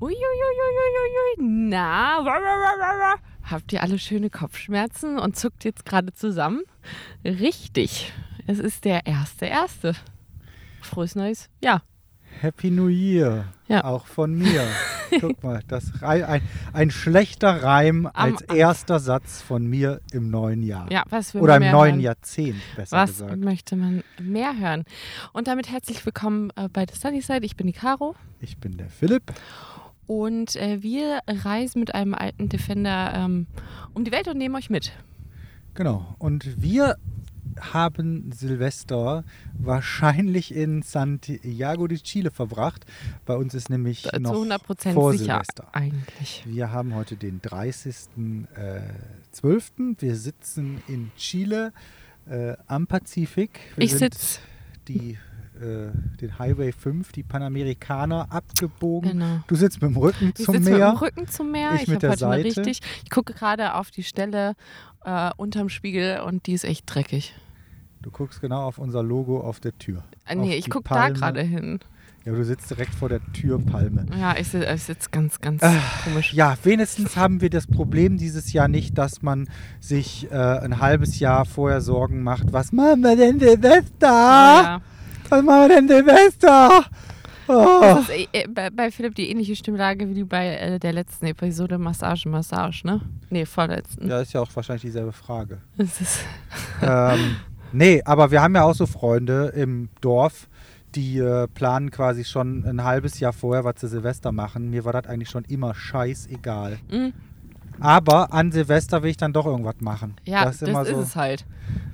Uiuiuiuiui. Na, habt ihr alle schöne Kopfschmerzen und zuckt jetzt gerade zusammen? Richtig. Es ist der erste erste. Frohes neues Jahr. Happy New Year. Ja. Auch von mir. Guck mal, das ein, ein schlechter Reim als erster Satz von mir im neuen Jahr. Ja, was will Oder im neuen hören? Jahrzehnt, besser Was gesagt. möchte man mehr hören? Und damit herzlich willkommen äh, bei The Sunny Side. Ich bin die Caro. Ich bin der Philipp. Und äh, wir reisen mit einem alten Defender ähm, um die Welt und nehmen euch mit. Genau. Und wir haben Silvester wahrscheinlich in Santiago de Chile verbracht. Bei uns ist nämlich Äh, noch Zu 100 Prozent vor sicher Silvester. eigentlich. Wir haben heute den 30.12. Wir sitzen in Chile äh, am Pazifik. Wir Ich sitze. die, äh, den Highway 5, die Panamerikaner, abgebogen. Genau. Du sitzt mit dem Rücken Ich zum sitze mit Meer. dem Rücken zum Meer. Ich Ich, mit der Seite. richtig. Ich gucke gerade auf die Stelle äh, unterm Spiegel und die ist echt dreckig. Du guckst genau auf unser Logo auf der Tür. Äh, nee, ich gucke da gerade hin. Ja, du sitzt direkt vor der Türpalme. Ja, ich sitze ich sitz ganz, ganz komisch. Äh, Ja, wenigstens haben wir das Problem dieses Jahr nicht, dass man sich äh, ein halbes Jahr vorher Sorgen macht. Was machen wir denn Silvester? Oh, ja. Was machen wir denn Silvester? Oh. Das ist äh, äh, bei, bei Philipp die ähnliche Stimmlage wie die bei äh, der letzten Episode Massage, Massage, ne? Nee, vorletzten. Ja, ist ja auch wahrscheinlich dieselbe Frage. Das ist, ähm, nee, aber wir haben ja auch so Freunde im Dorf, die äh, planen quasi schon ein halbes Jahr vorher, was sie Silvester machen. Mir war das eigentlich schon immer scheißegal. mm, Aber an Silvester will ich dann doch irgendwas machen. ja, das das, ist immer ist so. es halt.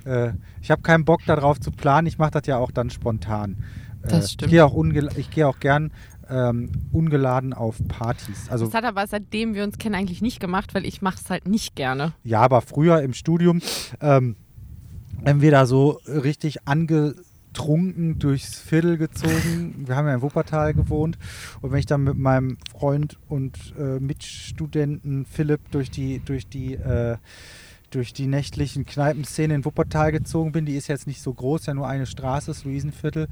Äh, ich habe keinen Bock darauf zu planen. Ich mache das ja auch dann spontan. Äh, Das Ich stimmt. gehe auch, ich geh auch gern ähm, ungeladen auf Partys. Also Das hat aber seitdem wir uns kennen eigentlich nicht gemacht, weil ich mache es halt nicht gerne. ja, aber früher im Studium, ähm, wenn wir da so richtig angetrunken durchs Viertel gezogen, wir haben ja in Wuppertal gewohnt, und wenn ich dann mit meinem Freund und äh, Mitstudenten Philipp durch die, durch die äh, durch die nächtlichen Kneipenszene in Wuppertal gezogen bin. Die ist jetzt nicht so groß, ja nur eine Straße, das Luisenviertel.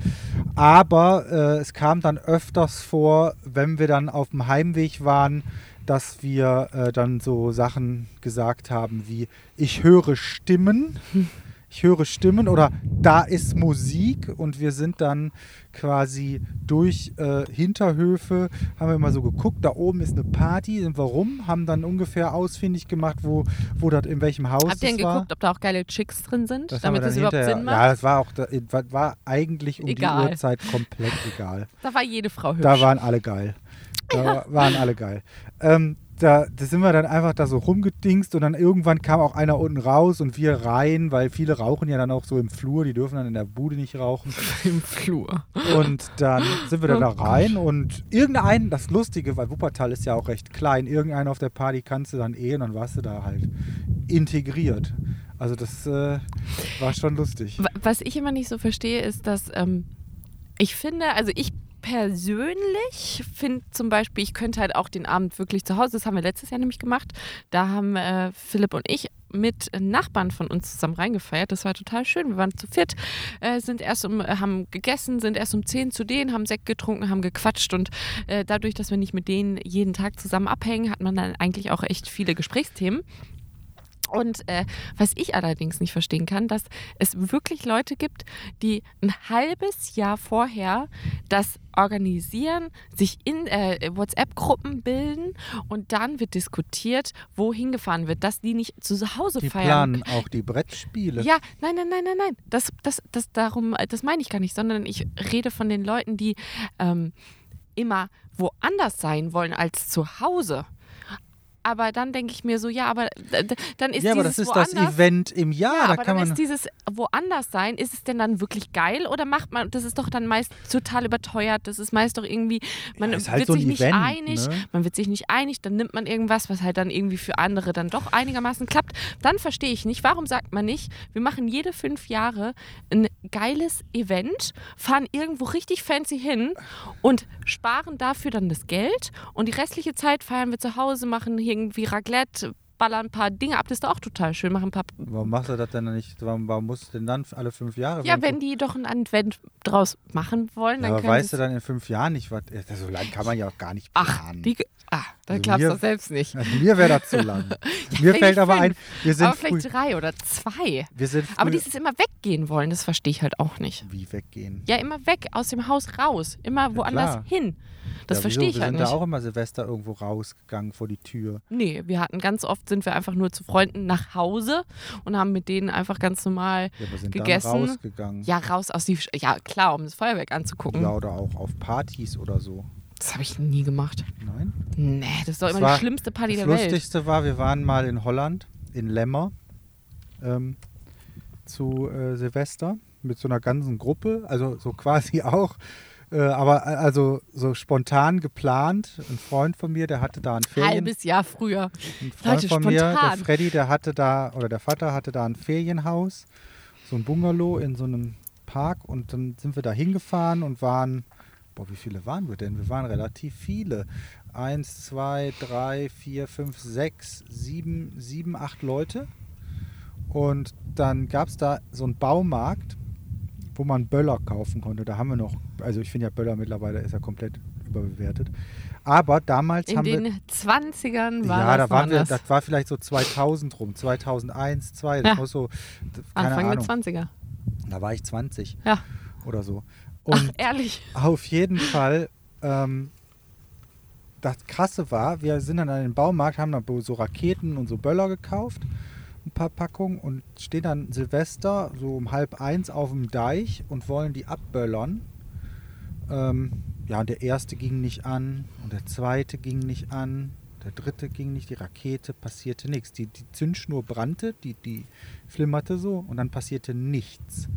Aber äh, es kam dann öfters vor, wenn wir dann auf dem Heimweg waren, dass wir äh, dann so Sachen gesagt haben wie ich höre Stimmen, ich höre Stimmen oder da ist Musik und wir sind dann quasi durch äh, Hinterhöfe, haben wir immer so geguckt, da oben ist eine Party, und warum? Haben dann ungefähr ausfindig gemacht, wo, wo das in welchem Haus Habt ihr denn das geguckt, ob da auch geile Chicks drin sind, Das wir damit das überhaupt Sinn macht? Ja, das war auch da, war- eigentlich um Egal. die Uhrzeit komplett egal. Da war jede Frau hübsch. Da waren alle geil. Da waren alle geil. Ähm, da, da sind wir dann einfach da so rumgedingst und dann irgendwann kam auch einer unten raus und wir rein, weil viele rauchen ja dann auch so im Flur, die dürfen dann in der Bude nicht rauchen. im Flur. Und dann sind wir dann da Oh rein und irgendein, das Lustige, weil Wuppertal ist ja auch recht klein, irgendeinen auf der Party kannst du dann eh und dann warst du da halt integriert. Also das äh, war schon lustig. Wa- Was ich immer nicht so verstehe, ist, dass ähm, ich finde, also ich persönlich finde zum Beispiel, ich könnte halt auch den Abend wirklich zu Hause, das haben wir letztes Jahr nämlich gemacht, da haben äh, Philipp und ich mit Nachbarn von uns zusammen reingefeiert. Das war total schön. Wir waren zu viert, äh, sind erst um, haben gegessen, sind erst um 10 zu denen, haben Sekt getrunken, haben gequatscht und äh, dadurch, dass wir nicht mit denen jeden Tag zusammen abhängen, hat man dann eigentlich auch echt viele Gesprächsthemen. Und äh, was ich allerdings nicht verstehen kann, dass es wirklich Leute gibt, die ein halbes Jahr vorher das organisieren, sich in äh, WhatsApp-Gruppen bilden und dann wird diskutiert, wohin gefahren wird, dass die nicht zu Hause Die feiern. planen auch die Brettspiele. Ja, nein, nein, nein, nein, nein. Das, das, das darum, das meine ich gar nicht, sondern ich rede von den Leuten, die ähm, immer woanders sein wollen als zu Hause. Aber dann denke ich mir so, ja, aber dann ist ja, aber das ist das Event im Jahr. ja, da aber kann dann man. ist dieses woanders sein, ist es denn dann wirklich geil oder macht man, das ist doch dann meist total überteuert, das ist meist doch irgendwie, man Ja, halt wird so sich nicht Event, einig, ne? man wird sich nicht einig, dann nimmt man irgendwas, was halt dann irgendwie für andere dann doch einigermaßen klappt. Dann verstehe ich nicht, warum sagt man nicht, wir machen jede fünf Jahre ein geiles Event, fahren irgendwo richtig fancy hin und sparen dafür dann das Geld und die restliche Zeit feiern wir zu Hause, machen irgendwie Raclette, baller ein paar Dinge ab, das ist doch auch total schön. Machen ein paar. Warum machst du das denn nicht? Warum, warum musst du denn dann alle fünf Jahre? Ja, wenn die doch ein Advent draus machen wollen, Ja, dann aber weißt du dann in fünf Jahren nicht, was. ja, So lange kann man ja auch gar nicht Ach, planen. wie, ge- ah, dann Also glaubst du mir- doch selbst nicht. Also mir wäre das zu lang. mir vielleicht fällt aber ein, wir sind Aber vielleicht drei oder zwei. Wir sind Aber dieses immer weggehen wollen, das verstehe ich halt auch nicht. wie weggehen. Ja, immer weg, aus dem Haus raus, immer woanders klar. hin. Das ja, verstehe ich halt Wir sind nicht. da auch immer Silvester irgendwo rausgegangen vor die Tür. Nee, wir hatten ganz oft sind wir einfach nur zu Freunden nach Hause und haben mit denen einfach ganz normal Ja, wir sind gegessen. dann rausgegangen. Ja, raus aus die. Ja, klar, um das Feuerwerk anzugucken. Ja, oder auch auf Partys oder so. Das habe ich nie gemacht. Nein? Nee, das ist doch Das immer die schlimmste Party das der Welt. Lustigste war, wir waren mal in Holland, in Lemmer, ähm, zu äh, Silvester mit so einer ganzen Gruppe, also so quasi auch, äh, aber äh, also so spontan geplant. Ein Freund von mir, der hatte da ein Ferien, Halbes Jahr früher. ein Freund Leute, von mir, der spontan. Freddy, der hatte da, oder der Vater hatte da ein Ferienhaus, so ein Bungalow in so einem Park und dann sind wir da hingefahren und waren, boah, wie viele waren wir denn? Wir waren relativ viele. Eins, zwei, drei, vier, fünf, sechs, sieben, sieben, acht Leute. Und dann gab es da so einen Baumarkt, wo man Böller kaufen konnte. Da haben wir noch, also ich finde ja Böller mittlerweile ist ja komplett überbewertet. Aber damals In haben wir den 20ern war ja, das da waren wir, das war vielleicht so 2000 rum, 2001, 2, das Ja. muss so, Anfang der Ahnung, 20er. da war ich 20 Ja. oder so. Ach, Und ehrlich. auf jeden Fall, ähm, das Krasse war, wir sind dann an den Baumarkt, haben dann so Raketen und so Böller gekauft, Packungen und stehen dann Silvester so um halb eins auf dem Deich und wollen die abböllern. Ähm, ja, und der erste ging nicht an und der zweite ging nicht an, der dritte ging nicht, die Rakete passierte nichts. Die, die Zündschnur brannte, die, die flimmerte so und dann passierte nichts.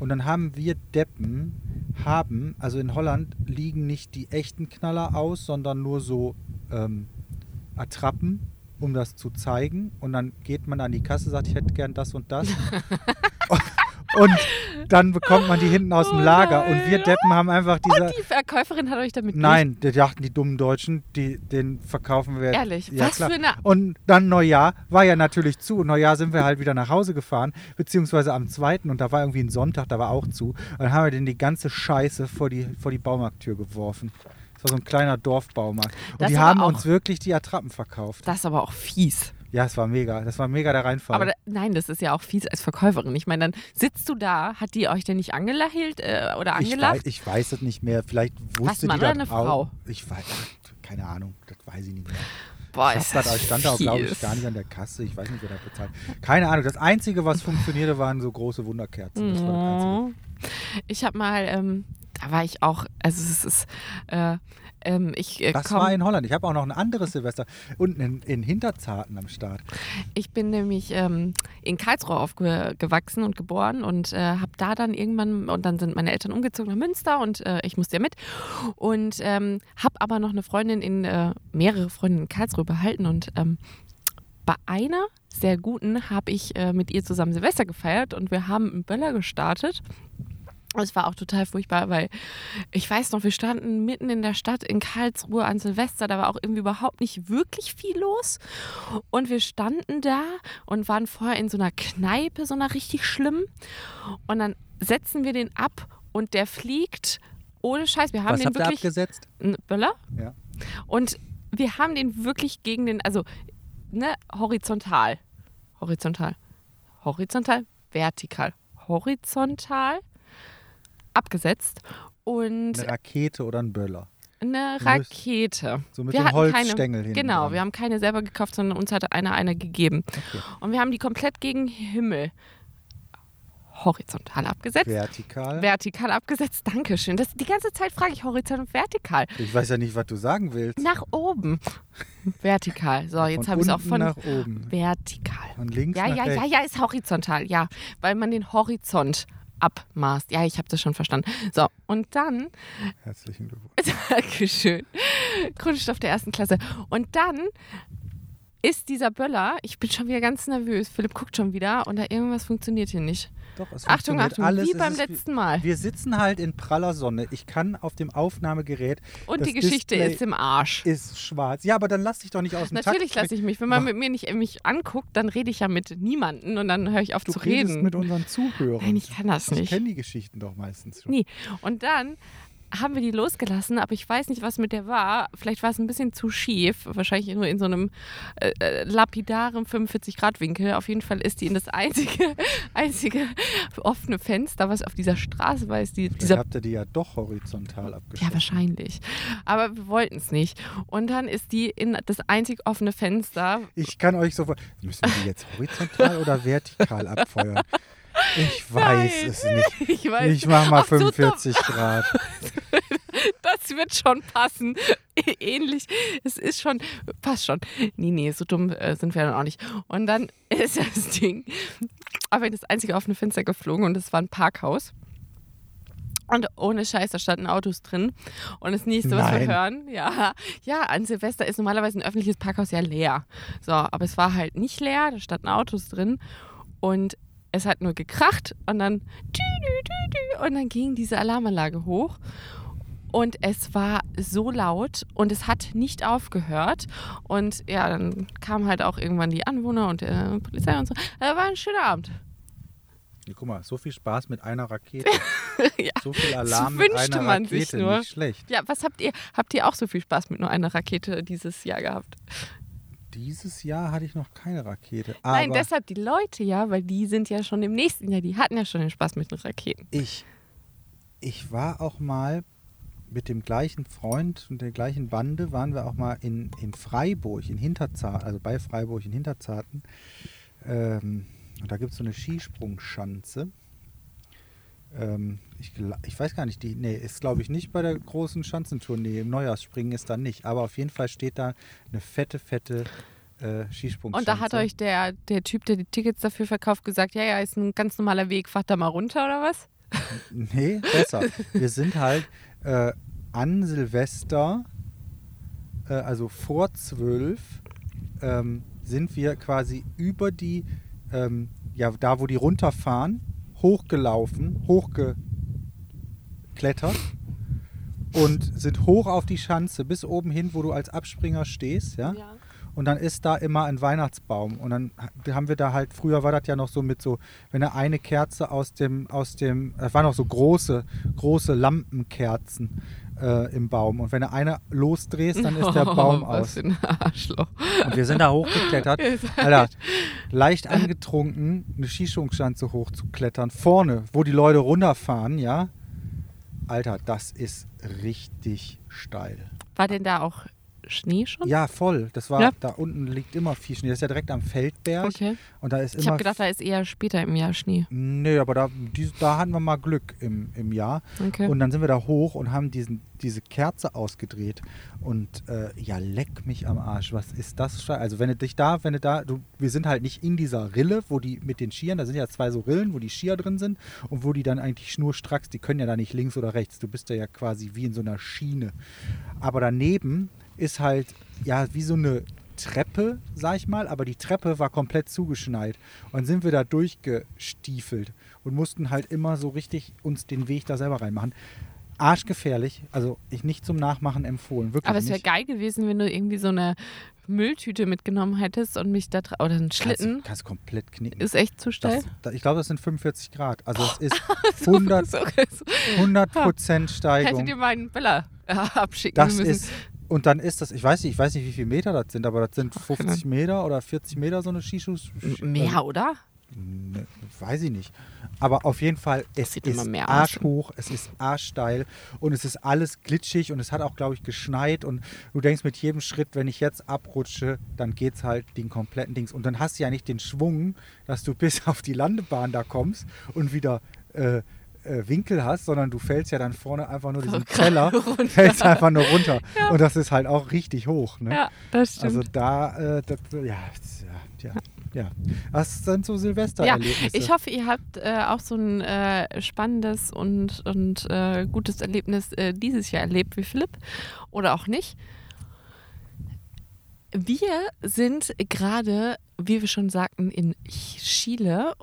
Und dann haben wir Deppen, haben, also in Holland liegen nicht die echten Knaller aus, sondern nur so ähm, Attrappen, um das zu zeigen. Und dann geht man an die Kasse, sagt, ich hätte gern das und das. und dann bekommt man die hinten aus dem Oh Lager. Und wir. Deppen haben einfach diese. Die Verkäuferin hat euch damit Nein, die dachten die dummen Deutschen, die, den verkaufen wir. Ehrlich, ja, was klar. für eine- Und dann Neujahr war ja natürlich zu. Und Neujahr sind wir halt wieder nach Hause gefahren, beziehungsweise am zweiten und da war irgendwie ein Sonntag, da war auch zu. Und dann haben wir den die ganze Scheiße vor die, vor die Baumarkttür geworfen. Das war so ein kleiner Dorfbaumarkt. Und Das die haben uns wirklich die Attrappen verkauft. Das ist aber auch fies. Ja, es war mega. Das war mega der Reinfall. Aber da, nein, das ist ja auch fies als Verkäuferin. Ich meine, dann sitzt du da, hat die euch denn nicht angelächelt äh, oder ich, angelacht? weiß, ich weiß es nicht mehr. Vielleicht wusste Mann die oder eine auch. Frau? Ich weiß, keine Ahnung, das weiß ich nicht mehr. Boah, Ich, ist das, ich stand da auch, glaube ich, gar nicht an der Kasse. Ich weiß nicht, wer da bezahlt. Keine Ahnung. Das Einzige, was funktionierte, waren so große Wunderkerzen. Das war das Einzige. Oh. Ich habe mal, ähm, da war ich auch, also es ist, äh, ähm, ich äh, Das komm, war in Holland. Ich habe auch noch ein anderes Silvester. Unten in, in Hinterzarten am Start. Ich bin nämlich ähm, in Karlsruhe aufgewachsen und geboren und äh, habe da dann irgendwann, und dann sind meine Eltern umgezogen nach Münster und äh, ich musste ja mit. Und ähm, habe aber noch eine Freundin in, äh, mehrere Freundinnen in Karlsruhe behalten und ähm, bei einer sehr guten habe ich äh, mit ihr zusammen Silvester gefeiert und wir haben einen Böller gestartet. Es war auch total furchtbar, weil ich weiß noch, wir standen mitten in der Stadt in Karlsruhe an Silvester, da war auch irgendwie überhaupt nicht wirklich viel los. Und wir standen da und waren vorher in so einer Kneipe, so einer richtig schlimm. Und dann setzen wir den ab und der fliegt ohne Scheiß. Wir haben Was den wirklich. abgesetzt? Böller? Ja. Und wir haben den wirklich gegen den, also ne, horizontal. Horizontal. Horizontal, vertikal. Horizontal abgesetzt und Eine Rakete oder ein Böller. eine Rakete. So mit wir keine, Holzstängel hinten Genau, dran. wir haben keine selber gekauft, sondern uns hatte einer eine gegeben. Okay. Und wir haben die komplett gegen Himmel horizontal abgesetzt. Vertikal. Vertikal abgesetzt, Dankeschön. Das, die ganze Zeit frage ich horizontal und vertikal. ich weiß ja nicht, was du sagen willst. Nach oben. vertikal. So, jetzt habe ich es auch von nach oben. vertikal. Von links Ja, nach ja, ja, rechts. ja, ist horizontal, ja. Weil man den Horizont abmaßt. Ja, ich habe das schon verstanden. So, und dann, Herzlichen Glückwunsch. Dankeschön, Grundstoff der ersten Klasse. Und dann ist dieser Böller, ich bin schon wieder ganz nervös. Philipp guckt schon wieder und da irgendwas funktioniert hier nicht. Doch, es Achtung, Achtung, alles. wie beim ist letzten Mal. Wir sitzen halt in praller Sonne. Ich kann auf dem Aufnahmegerät. Und die Geschichte Display ist im Arsch. ist schwarz. Ja, aber dann lass dich doch nicht aus dem Natürlich lasse ich mich. Wenn man mit mir nicht mich anguckt, dann rede ich ja mit niemanden und dann höre ich auf Du zu redest reden. mit unseren Zuhörern. Nein, ich kann das Ich nicht. kenne die Geschichten doch meistens schon. Nie. Und dann haben wir die losgelassen, aber ich weiß nicht, was mit der war. Vielleicht war es ein bisschen zu schief, wahrscheinlich nur in so einem äh, äh, lapidaren 45-Grad-Winkel. Auf jeden Fall ist die in das einzige, einzige offene Fenster, was auf dieser Straße war, ist die, dieser habt ihr die ja doch horizontal abgeschlossen. ja, wahrscheinlich. Aber wir wollten es nicht. Und dann ist die in das einzig offene Fenster. Ich kann euch sofort. Müssen wir die jetzt horizontal oder vertikal abfeuern? Ich weiß Nein. es nicht. Ich weiß, Ich mach mal Ach, so dumm. 45 Grad. das wird schon passen. Ähnlich. Es ist schon, passt schon. Nee, nee, so dumm äh, sind wir dann auch nicht. Und dann ist das Ding aber in das einzige offene Fenster geflogen und es war ein Parkhaus. Und ohne Scheiß, da standen Autos drin. Und das nächste, was wir Nein. hören, ja, ja, an Silvester ist normalerweise ein öffentliches Parkhaus ja leer. So, aber es war halt nicht leer, da standen Autos drin. Und es hat nur gekracht und dann und dann ging diese Alarmanlage hoch. Und es war so laut und es hat nicht aufgehört. Und ja, dann kamen halt auch irgendwann die Anwohner und äh, Polizei und so. Äh, war ein schöner Abend. Guck mal, so viel Spaß mit einer Rakete. ja. So viel Alarm mit wünschte einer man sich Rakete. nur. Nicht schlecht. ja, was habt ihr? Habt ihr auch so viel Spaß mit nur einer Rakete dieses Jahr gehabt? Dieses Jahr hatte ich noch keine Rakete. Nein, deshalb die Leute ja, weil die sind ja schon im nächsten Jahr, die hatten ja schon den Spaß mit den Raketen. ich, ich war auch mal mit dem gleichen Freund und der gleichen Bande, waren wir auch mal in, in Freiburg, in Hinterzarten, also bei Freiburg in Hinterzarten. Ähm, und da gibt es so eine Skisprungschanze. Ähm, ich, ich weiß gar nicht, die, nee, ist glaube ich nicht bei der großen Schanzentournee. Im Neujahrsspringen ist da nicht. Aber auf jeden Fall steht da eine fette, fette äh, Skisprungschanze. Und da hat euch der, der Typ, der die Tickets dafür verkauft, gesagt, ja, ja, ist ein ganz normaler Weg, fahrt da mal runter oder was? Nee, besser. Wir sind halt äh, an Silvester, äh, also vor zwölf, ähm, sind wir quasi über die, ähm, ja, da wo die runterfahren, hochgelaufen, hochgeklettert und sind hoch auf die Schanze bis oben hin, wo du als Abspringer stehst, ja. Und dann ist da immer ein Weihnachtsbaum. Und dann ha- haben wir da halt, früher war das ja noch so mit so, wenn er eine Kerze aus dem, aus dem, das waren noch so große, große Lampenkerzen äh, im Baum. Und wenn du eine losdrehst, dann ist der Baum Oh, aus. für ein Arschloch. Und wir sind da hochgeklettert. Alter, leicht angetrunken, eine Skisprungschanze hochzuklettern. Vorne, wo die Leute runterfahren, ja. Alter, das ist richtig steil. War denn da auch Schnee schon? Ja, voll. Das war, Ja. da unten liegt immer viel Schnee. Das ist ja direkt am Feldberg. Okay. Und da ist Ich immer. habe gedacht, da ist eher später im Jahr Schnee. Nee, aber da, die, da hatten wir mal Glück im, im Jahr. Okay. Und dann sind wir da hoch und haben diesen, diese Kerze ausgedreht. Und äh, ja, leck mich am Arsch. Was ist das? Also wenn du dich da, wenn du da, du, wir sind halt nicht in dieser Rille, wo die mit den Skiern, da sind ja zwei so Rillen, wo die Skier drin sind und wo die dann eigentlich schnurstracks, die können ja da nicht links oder rechts. Du bist da ja quasi wie in so einer Schiene. Aber daneben ist halt, ja, wie so eine Treppe, sag ich mal, aber die Treppe war komplett zugeschneit. Und sind wir da durchgestiefelt und mussten halt immer so richtig uns den Weg da selber reinmachen. Arschgefährlich, also ich nicht zum Nachmachen empfohlen, wirklich Aber es wäre geil gewesen, wenn du irgendwie so eine Mülltüte mitgenommen hättest und mich da dra- oder einen Schlitten. Kannst, kannst komplett knicken. Ist echt zu steil. das, da, ich glaube, das sind 45 Grad. Also es ist 100, So, so. 100 Prozent Hättet Steigung. ihr meinen Böller äh, abschicken Das müssen. ist, und dann ist das, ich weiß nicht, ich weiß nicht, wie viele Meter das sind, aber das sind 50 Meter oder 40 Meter so eine Skischuh. Mehr, oder? Ne, weiß ich nicht. Aber auf jeden Fall, es ist immer mehr aus. arschhoch, es ist arschsteil und es ist alles glitschig und es hat auch, glaube ich, geschneit und du denkst mit jedem Schritt, wenn ich jetzt abrutsche, dann geht es halt den kompletten Dings. Und dann hast du ja nicht den Schwung, dass du bis auf die Landebahn da kommst und wieder äh, äh, Winkel hast, sondern du fällst ja dann vorne einfach nur diesen gerade Keller, runter. fällst einfach nur runter. Und das ist halt auch richtig hoch. Ne? Ja, das stimmt. Also da, äh, das, ja, ja, ja, ja. Was sind so ja, Silvestererlebnisse? ich hoffe, ihr habt äh, auch so ein äh, spannendes und, und äh, gutes Erlebnis äh, dieses Jahr erlebt wie Philipp oder auch nicht. wir sind gerade, wie wir schon sagten, in Chile.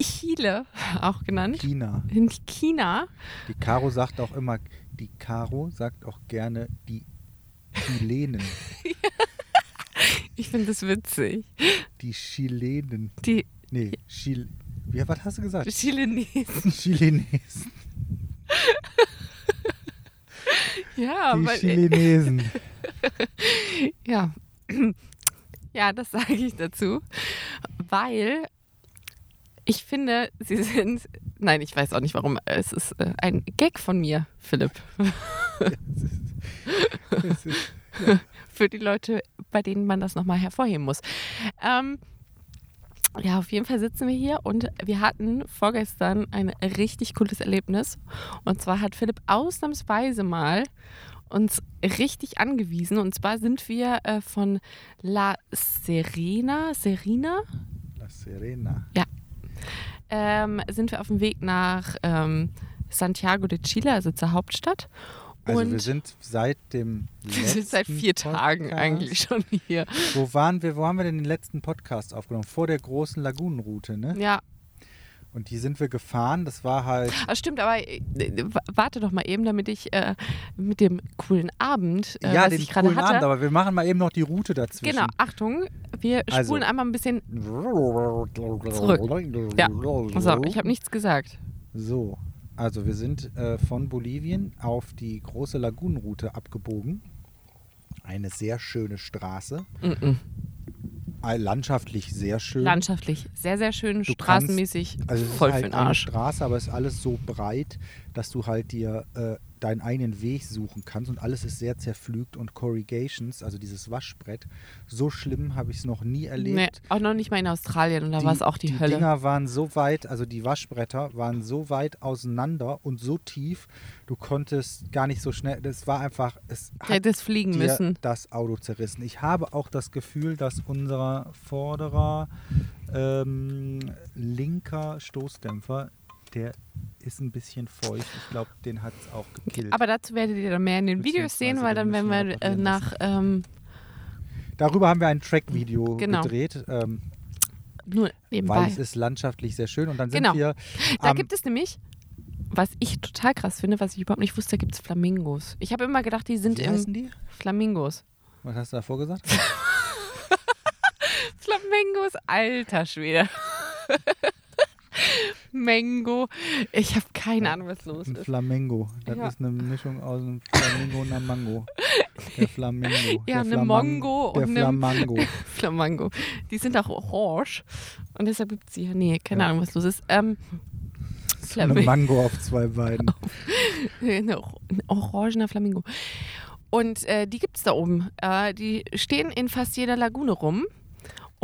Chile auch genannt. China. In China. Die Caro sagt auch immer, die Caro sagt auch gerne die Chilenen. Ich finde das witzig. Die Chilenen. Die Nee, Chil. Wie, was hast du gesagt? Chilenesen. Chilenesen. Ja, Die weil, Chilenesen. ja. Ja, das sage ich dazu, weil ich finde, sie sind. Nein, ich weiß auch nicht warum. Es ist äh, ein Gag von mir, Philipp. Es ist- Für die Leute, bei denen man das nochmal hervorheben muss. Ähm, ja, auf jeden Fall sitzen wir hier und wir hatten vorgestern ein richtig cooles Erlebnis. Und zwar hat Philipp ausnahmsweise mal uns richtig angewiesen. Und zwar sind wir äh, von La Serena, Serena, La Serena. Ähm, sind wir auf dem Weg nach ähm, Santiago de Chile, also zur Hauptstadt. Also und wir sind seit dem wir sind seit letzten vier Tagen Podcast- eigentlich schon hier. Wo waren wir, wo haben wir denn den letzten Podcast aufgenommen? Vor der großen Lagunenroute, ne? Ja, Und die sind wir gefahren. Das war halt, Ah, stimmt, aber äh, warte doch mal eben, damit ich äh, mit dem coolen Abend, äh, ja, den ich gerade coolen hatte. Abend, aber wir machen mal eben noch die Route dazwischen. genau, Achtung, wir Also. spulen einmal ein bisschen. Zurück. Ja, So, ich habe nichts gesagt. So, also wir sind äh, von Bolivien auf die große Lagunenroute abgebogen. Eine sehr schöne Straße. Mm-mm. Äh, Landschaftlich sehr schön. Landschaftlich sehr, sehr schön, Du straßenmäßig Also es voll ist für halt den eine Arsch. Straße, aber es ist alles so breit, dass du halt dir äh, deinen eigenen Weg suchen kannst und alles ist sehr zerpflügt und Corrugations, also dieses Waschbrett, so schlimm habe ich es noch nie erlebt. Nee, auch noch nicht mal in Australien und da war es auch die, die Hölle. Dinger waren so weit, also die Waschbretter waren so weit auseinander und so tief, du konntest gar nicht so schnell, das war einfach, es hat hättest fliegen müssen. das Auto zerrissen. Ich habe auch das Gefühl, dass unser vorderer ähm, linker Stoßdämpfer, der ist ein bisschen feucht. Ich glaube, den hat es auch gekillt. Aber dazu werdet ihr dann mehr in den Videos sehen, weil dann werden wir äh, nach ähm, Darüber haben wir ein Track-Video Genau. gedreht, ähm, nur weil nebenbei. es ist landschaftlich sehr schön. Und dann sind Genau. wir Da am- gibt es nämlich, was ich total krass finde, was ich überhaupt nicht wusste, da gibt es Flamingos. Ich habe immer gedacht, die sind Wie im die? Flamingos. Was hast du davor gesagt? Flamingos, alter Schwede. Mango. Ich habe keine Ahnung, was los Ein ist. Flamengo. Das Ja. ist eine Mischung aus einem Flamingo und einem Mango. Der Flamingo. Ja, der eine Mongo der und einem- Flamango. Flamingo. Die sind auch orange. Und deshalb gibt es die hier. Nee, keine Ja. Ahnung, was los ist. Ähm, So eine. Mango auf zwei Beinen. Ein orangener Flamingo. Und äh, die gibt es da oben. Äh, die stehen in fast jeder Lagune rum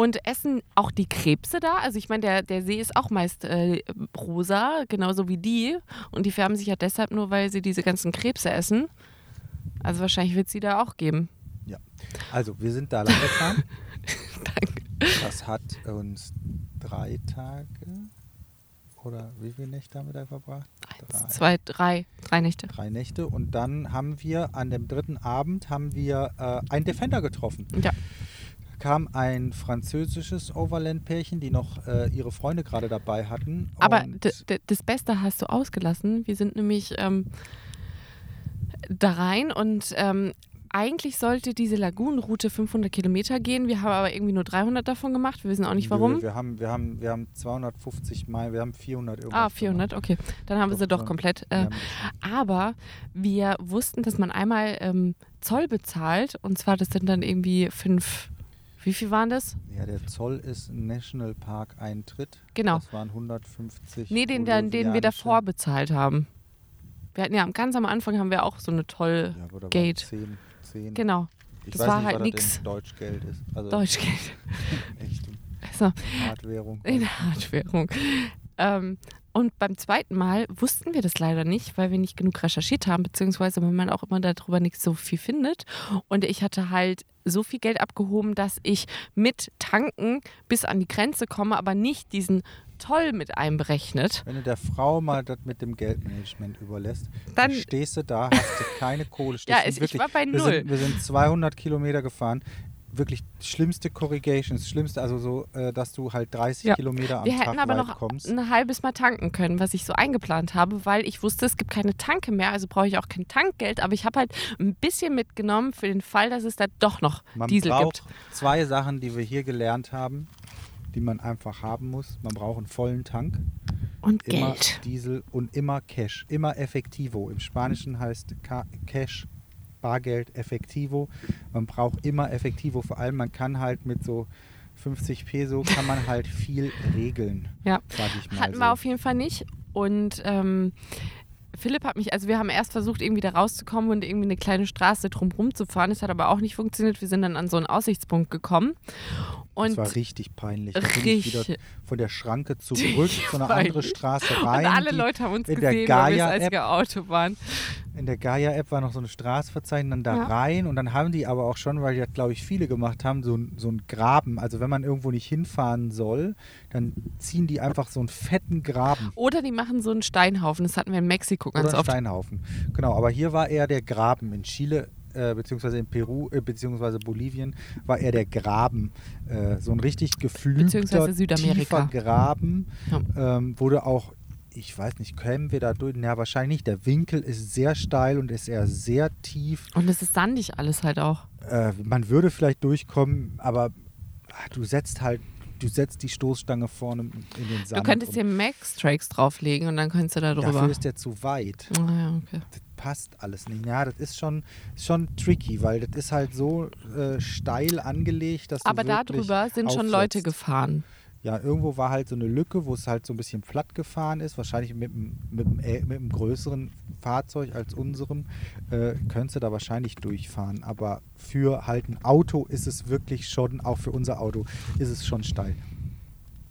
und essen auch die Krebse da. Also ich meine, der, der See ist auch meist äh, rosa, genauso wie die. Und die färben sich ja deshalb nur, weil sie diese ganzen Krebse essen. Also wahrscheinlich wird es sie da auch geben. Also, wir sind da lang gefahren. Danke. Das hat uns drei Tage oder wie viele Nächte haben wir da verbracht? Eins, Drei. zwei, drei, drei Nächte. Drei Nächte. Und dann haben wir an dem dritten Abend haben wir äh, einen Defender getroffen. Ja. Kam ein französisches Overland-Pärchen, die noch äh, ihre Freunde gerade dabei hatten. Aber das Beste hast du ausgelassen. Wir sind nämlich ähm, da rein und ähm, eigentlich sollte diese Lagunenroute 500 Kilometer gehen. Wir haben aber irgendwie nur 300 davon gemacht. Wir wissen auch nicht Nö, warum. Wir haben, wir, haben, wir haben 250 Meilen, wir haben 400 irgendwas. Ah, 400, okay. Dann haben wir sie Doch, doch komplett. Äh, aber wir wussten, dass man einmal ähm, Zoll bezahlt. Und zwar, das sind dann irgendwie fünf. Wie viel waren das? Ja, der Zoll ist ein Nationalpark-Eintritt. Genau. Das waren 150. Nee, den, den, den wir davor bezahlt haben. Wir hatten ja ganz am Anfang haben wir auch so eine tolle. Ja, aber Gate. 10, 10. Genau, Ich das weiß war nicht, halt in Deutschgeld ist. Also Deutschgeld. echt Also, Hardwährung. in Hardwährung. Ähm, und beim zweiten Mal wussten wir das leider nicht, weil wir nicht genug recherchiert haben, beziehungsweise weil man auch immer darüber nicht so viel findet. Und ich hatte halt so viel Geld abgehoben, dass ich mit Tanken bis an die Grenze komme, aber nicht diesen Toll mit einberechnet. Wenn du der Frau mal das mit dem Geldmanagement überlässt, Dann- dann stehst du da, hast du keine Kohle. Ja, es- ich wirklich- war bei wir null. Sind, wir sind 200 Kilometer gefahren. Wirklich schlimmste Corrigations, schlimmste, also so, äh, dass du halt 30 Ja. Kilometer am Wir Tag hätten aber noch kommst. ein halbes Mal tanken können, was ich so eingeplant habe, weil ich wusste, es gibt keine Tanke mehr, also brauche ich auch kein Tankgeld. Aber ich habe halt ein bisschen mitgenommen für den Fall, dass es da doch noch Man Diesel braucht gibt. zwei Sachen, die wir hier gelernt haben, die man einfach haben muss. Man braucht einen vollen Tank, Und immer Geld. Diesel und immer Cash, immer Effectivo. Im Spanischen heißt Ca Cash Bargeld Effectivo. Man braucht immer Effectivo. Vor allem, man kann halt mit so 50 Peso kann man halt viel regeln, Ja. Hatten so. wir auf jeden Fall nicht. Und ähm, Philipp hat mich, also wir haben erst versucht, irgendwie da rauszukommen und irgendwie eine kleine Straße drumherum zu fahren. Das hat aber auch nicht funktioniert. Wir sind dann an so einen Aussichtspunkt gekommen. Und das war richtig peinlich. Da bin ich wieder richtig. von der Schranke zurück, so eine andere. Straße Und rein. alle die- Leute haben uns in der gesehen, weil wir Auto waren. In der Gaia-App war noch so eine Straße verzeichnet, dann da Ja. rein und dann haben die aber auch schon, weil die das glaube ich viele gemacht haben, so, so einen Graben. Also wenn man irgendwo nicht hinfahren soll, dann ziehen die einfach so einen fetten Graben Oder die machen so einen Steinhaufen. Das hatten wir in Mexiko oder ganz einen oft. Steinhaufen. Genau, aber hier war eher der Graben. In Chile äh, beziehungsweise in Peru äh, beziehungsweise Bolivien war eher der Graben. Äh, so ein richtig geflügelter, tiefer Graben. Ja. Ähm, wurde auch ich weiß nicht, kämen wir da durch? Ja, wahrscheinlich nicht. Der Winkel ist sehr steil und ist eher sehr tief. Und es ist sandig alles halt auch. äh, man würde vielleicht durchkommen, aber ah, du setzt halt, du setzt die Stoßstange vorne in den Sand. du könntest hier Max-Tracks drauflegen und dann könntest du da drüber. Dafür ist der zu weit. Ah, ja, okay. Das passt alles nicht. Ja, das ist schon, schon tricky, weil das ist halt so äh, steil angelegt, dass du Aber darüber sind schon Leute gefahren. Ja, irgendwo war halt so eine Lücke, wo es halt so ein bisschen platt gefahren ist. Wahrscheinlich mit einem, mit einem, äh, mit einem größeren Fahrzeug als unserem äh, könntest du da wahrscheinlich durchfahren. Aber für halt ein Auto ist es wirklich schon, auch für unser Auto, ist es schon steil.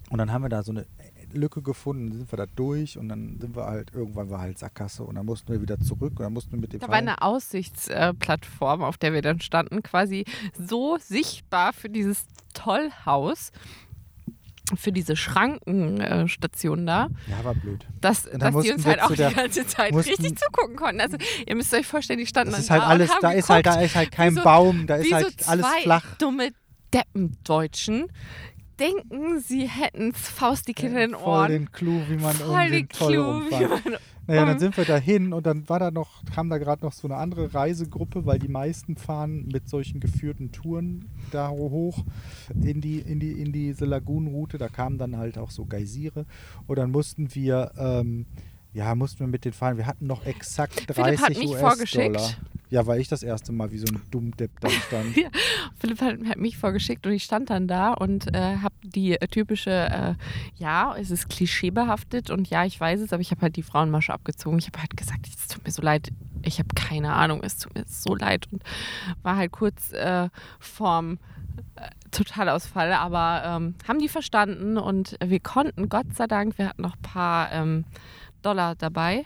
Und dann haben wir da so eine Lücke gefunden, sind wir da durch und dann sind wir halt, irgendwann war halt Sackgasse und dann mussten wir wieder zurück und dann mussten wir mit dem Da war eine Aussichtsplattform, auf der wir dann standen, quasi so sichtbar für dieses Tollhaus, für diese Schrankenstation da, Ja, war blöd. dass, dass die uns halt auch die ganze Zeit mussten- richtig zugucken konnten. Also ihr müsst euch vorstellen, die standen Das ist halt da alles, und haben da ist halt, da geguckt, ist halt kein wie so- Baum, da ist halt so alles flach. dumme Deppendeutschen denken, sie hätten faustdick in den Voll Ohren. den Clou, wie man Voll um den den Zoll Clou, wie man Naja, dann sind wir dahin und dann war da noch, kam da gerade noch so eine andere Reisegruppe, weil die meisten fahren mit solchen geführten Touren da hoch in, die, in, die, in diese Lagunenroute. Da kamen dann halt auch so Geysire und dann mussten wir, ähm, ja, mussten wir mit den fahren. Wir hatten noch exakt 30 Philipp hat mich US-Dollar. vorgeschickt. Ja, weil ich das erste Mal wie so ein Dummdepp da stand. Ja, Philipp hat, hat mich vorgeschickt und ich stand dann da und äh, habe die äh, typische, äh, ja, es ist klischeebehaftet und ja, ich weiß es, aber ich habe halt die Frauenmasche abgezogen. Ich habe halt gesagt, es tut mir so leid, ich habe keine Ahnung, es tut mir so leid und war halt kurz äh, vorm äh, Totalausfall, aber ähm, haben die verstanden und wir konnten, Gott sei Dank, wir hatten noch ein paar ähm, Dollar dabei,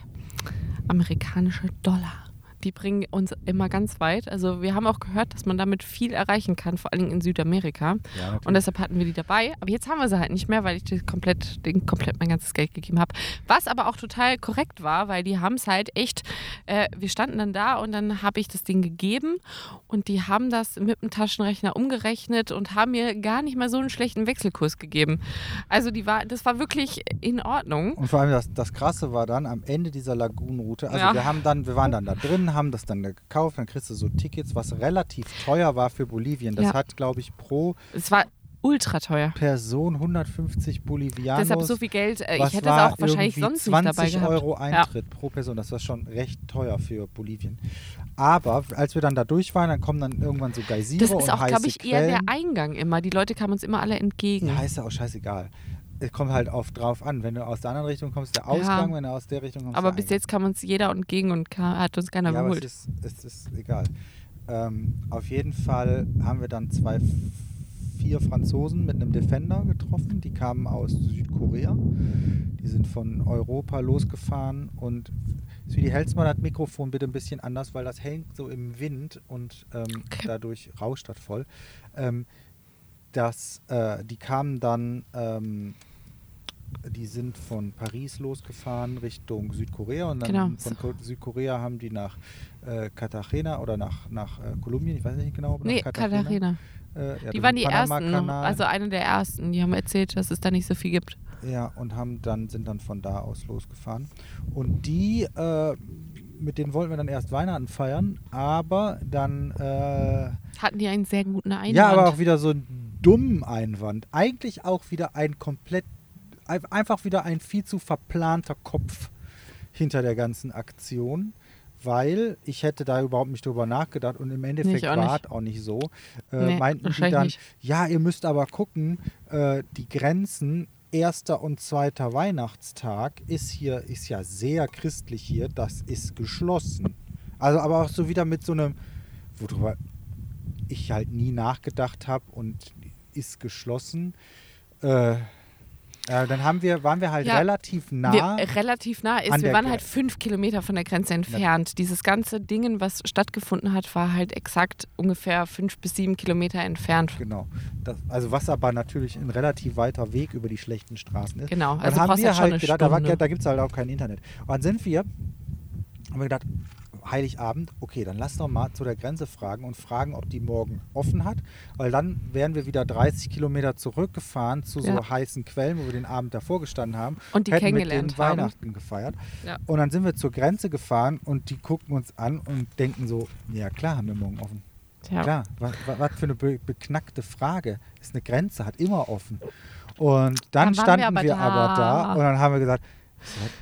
amerikanische Dollar. Die bringen uns immer ganz weit. Also wir haben auch gehört, dass man damit viel erreichen kann, vor allem in Südamerika. Ja. Und deshalb hatten wir die dabei. Aber jetzt haben wir sie halt nicht mehr, weil ich die komplett, den komplett mein ganzes Geld gegeben habe. Was aber auch total korrekt war, weil die haben es halt echt, äh, wir standen dann da und dann habe ich das Ding gegeben und die haben das mit dem Taschenrechner umgerechnet und haben mir gar nicht mal so einen schlechten Wechselkurs gegeben. Also die war, das war wirklich in Ordnung. Und vor allem das, das Krasse war dann am Ende dieser Lagunenroute, also Ja. wir haben dann, wir waren dann da drin, haben das dann da gekauft, dann kriegst du so Tickets, was relativ teuer war für Bolivien. Das Ja. hat, glaube ich, pro Es war ultra teuer. Person 150 Bolivianos. Deshalb so viel Geld. Äh, ich hätte es auch wahrscheinlich sonst nicht dabei 20 gehabt. Euro Eintritt pro Person. Das war schon recht teuer für Bolivien. Aber als wir dann da durch waren, dann kommen dann irgendwann so Geysire Das ist auch, glaube ich, eher der Quellen. Eingang immer. Die Leute kamen uns immer alle entgegen. Ja, ist ja auch scheißegal. Es kommt halt auf drauf an. Wenn du aus der anderen Richtung kommst, der Ausgang, wenn du aus der Richtung kommst, Aber bis jetzt kam uns jeder entgegen und ka- hat uns keiner ja, aber es ist, es ist egal. Ähm, auf jeden Fall haben wir dann zwei, vier Franzosen mit einem Defender getroffen. Die kamen aus Südkorea. Die sind von Europa losgefahren und Südi, hältst mal das Mikrofon bitte ein bisschen anders, weil das hängt so im Wind und ähm, Okay. dadurch rauscht das voll. Ähm, das, äh, die kamen dann, ähm, die sind von Paris losgefahren Richtung Südkorea und dann Genau. von Ko- Südkorea haben die nach äh, Cartagena oder nach, nach äh, Kolumbien, ich weiß nicht genau, ob Nee, Cartagena, Katharina. Äh, ja, Die waren die ersten, also eine der ersten. Die haben erzählt, dass es da nicht so viel gibt. Ja, und haben dann, sind dann von da aus losgefahren. Und die, äh, mit denen wollten wir dann erst Weihnachten feiern, aber dann, äh, Hatten die einen sehr guten Einwand. ja, aber auch wieder so einen dummen Einwand. Eigentlich auch wieder ein komplett, ein- einfach wieder ein viel zu verplanter Kopf hinter der ganzen Aktion. Weil ich hätte da überhaupt nicht drüber nachgedacht und im Endeffekt war es auch nicht so. Äh, Nee, meinten wahrscheinlich dann, nicht. ja, ihr müsst aber gucken, äh, die Grenzen erster und zweiter Weihnachtstag ist hier, ist ja sehr christlich hier, das ist geschlossen. Also aber auch so wieder mit so einem, worüber ich halt nie nachgedacht habe und ist geschlossen. Äh, äh, dann haben wir, waren wir halt Ja, relativ nah. wir, äh, relativ nah ist. Wir waren halt fünf Kilometer von der Grenze entfernt. Dieses ganze Dingen, was stattgefunden hat, war halt exakt ungefähr fünf bis sieben Kilometer entfernt. Genau. Das, also was aber natürlich ein relativ weiter Weg über die schlechten Straßen ist. Genau, also haben brauchst wir halt halt gedacht, da, war- da gibt es halt auch kein Internet. Und dann sind wir, haben wir gedacht, Heiligabend, okay, dann lass doch mal zu der Grenze fragen und fragen, ob die morgen offen hat, weil dann wären wir wieder 30 Kilometer zurückgefahren zu so Ja. heißen Quellen, wo wir den Abend davor gestanden haben Und die hätten mit kennengelernt denen haben. Weihnachten gefeiert. Ja. Und dann sind wir zur Grenze gefahren und die gucken uns an und denken so, ja klar, haben wir morgen offen. Ja. Klar, was, was für eine be beknackte Frage. Ist eine Grenze, hat immer offen. Und dann, Dann waren wir standen aber wir aber da. da und dann haben wir gesagt,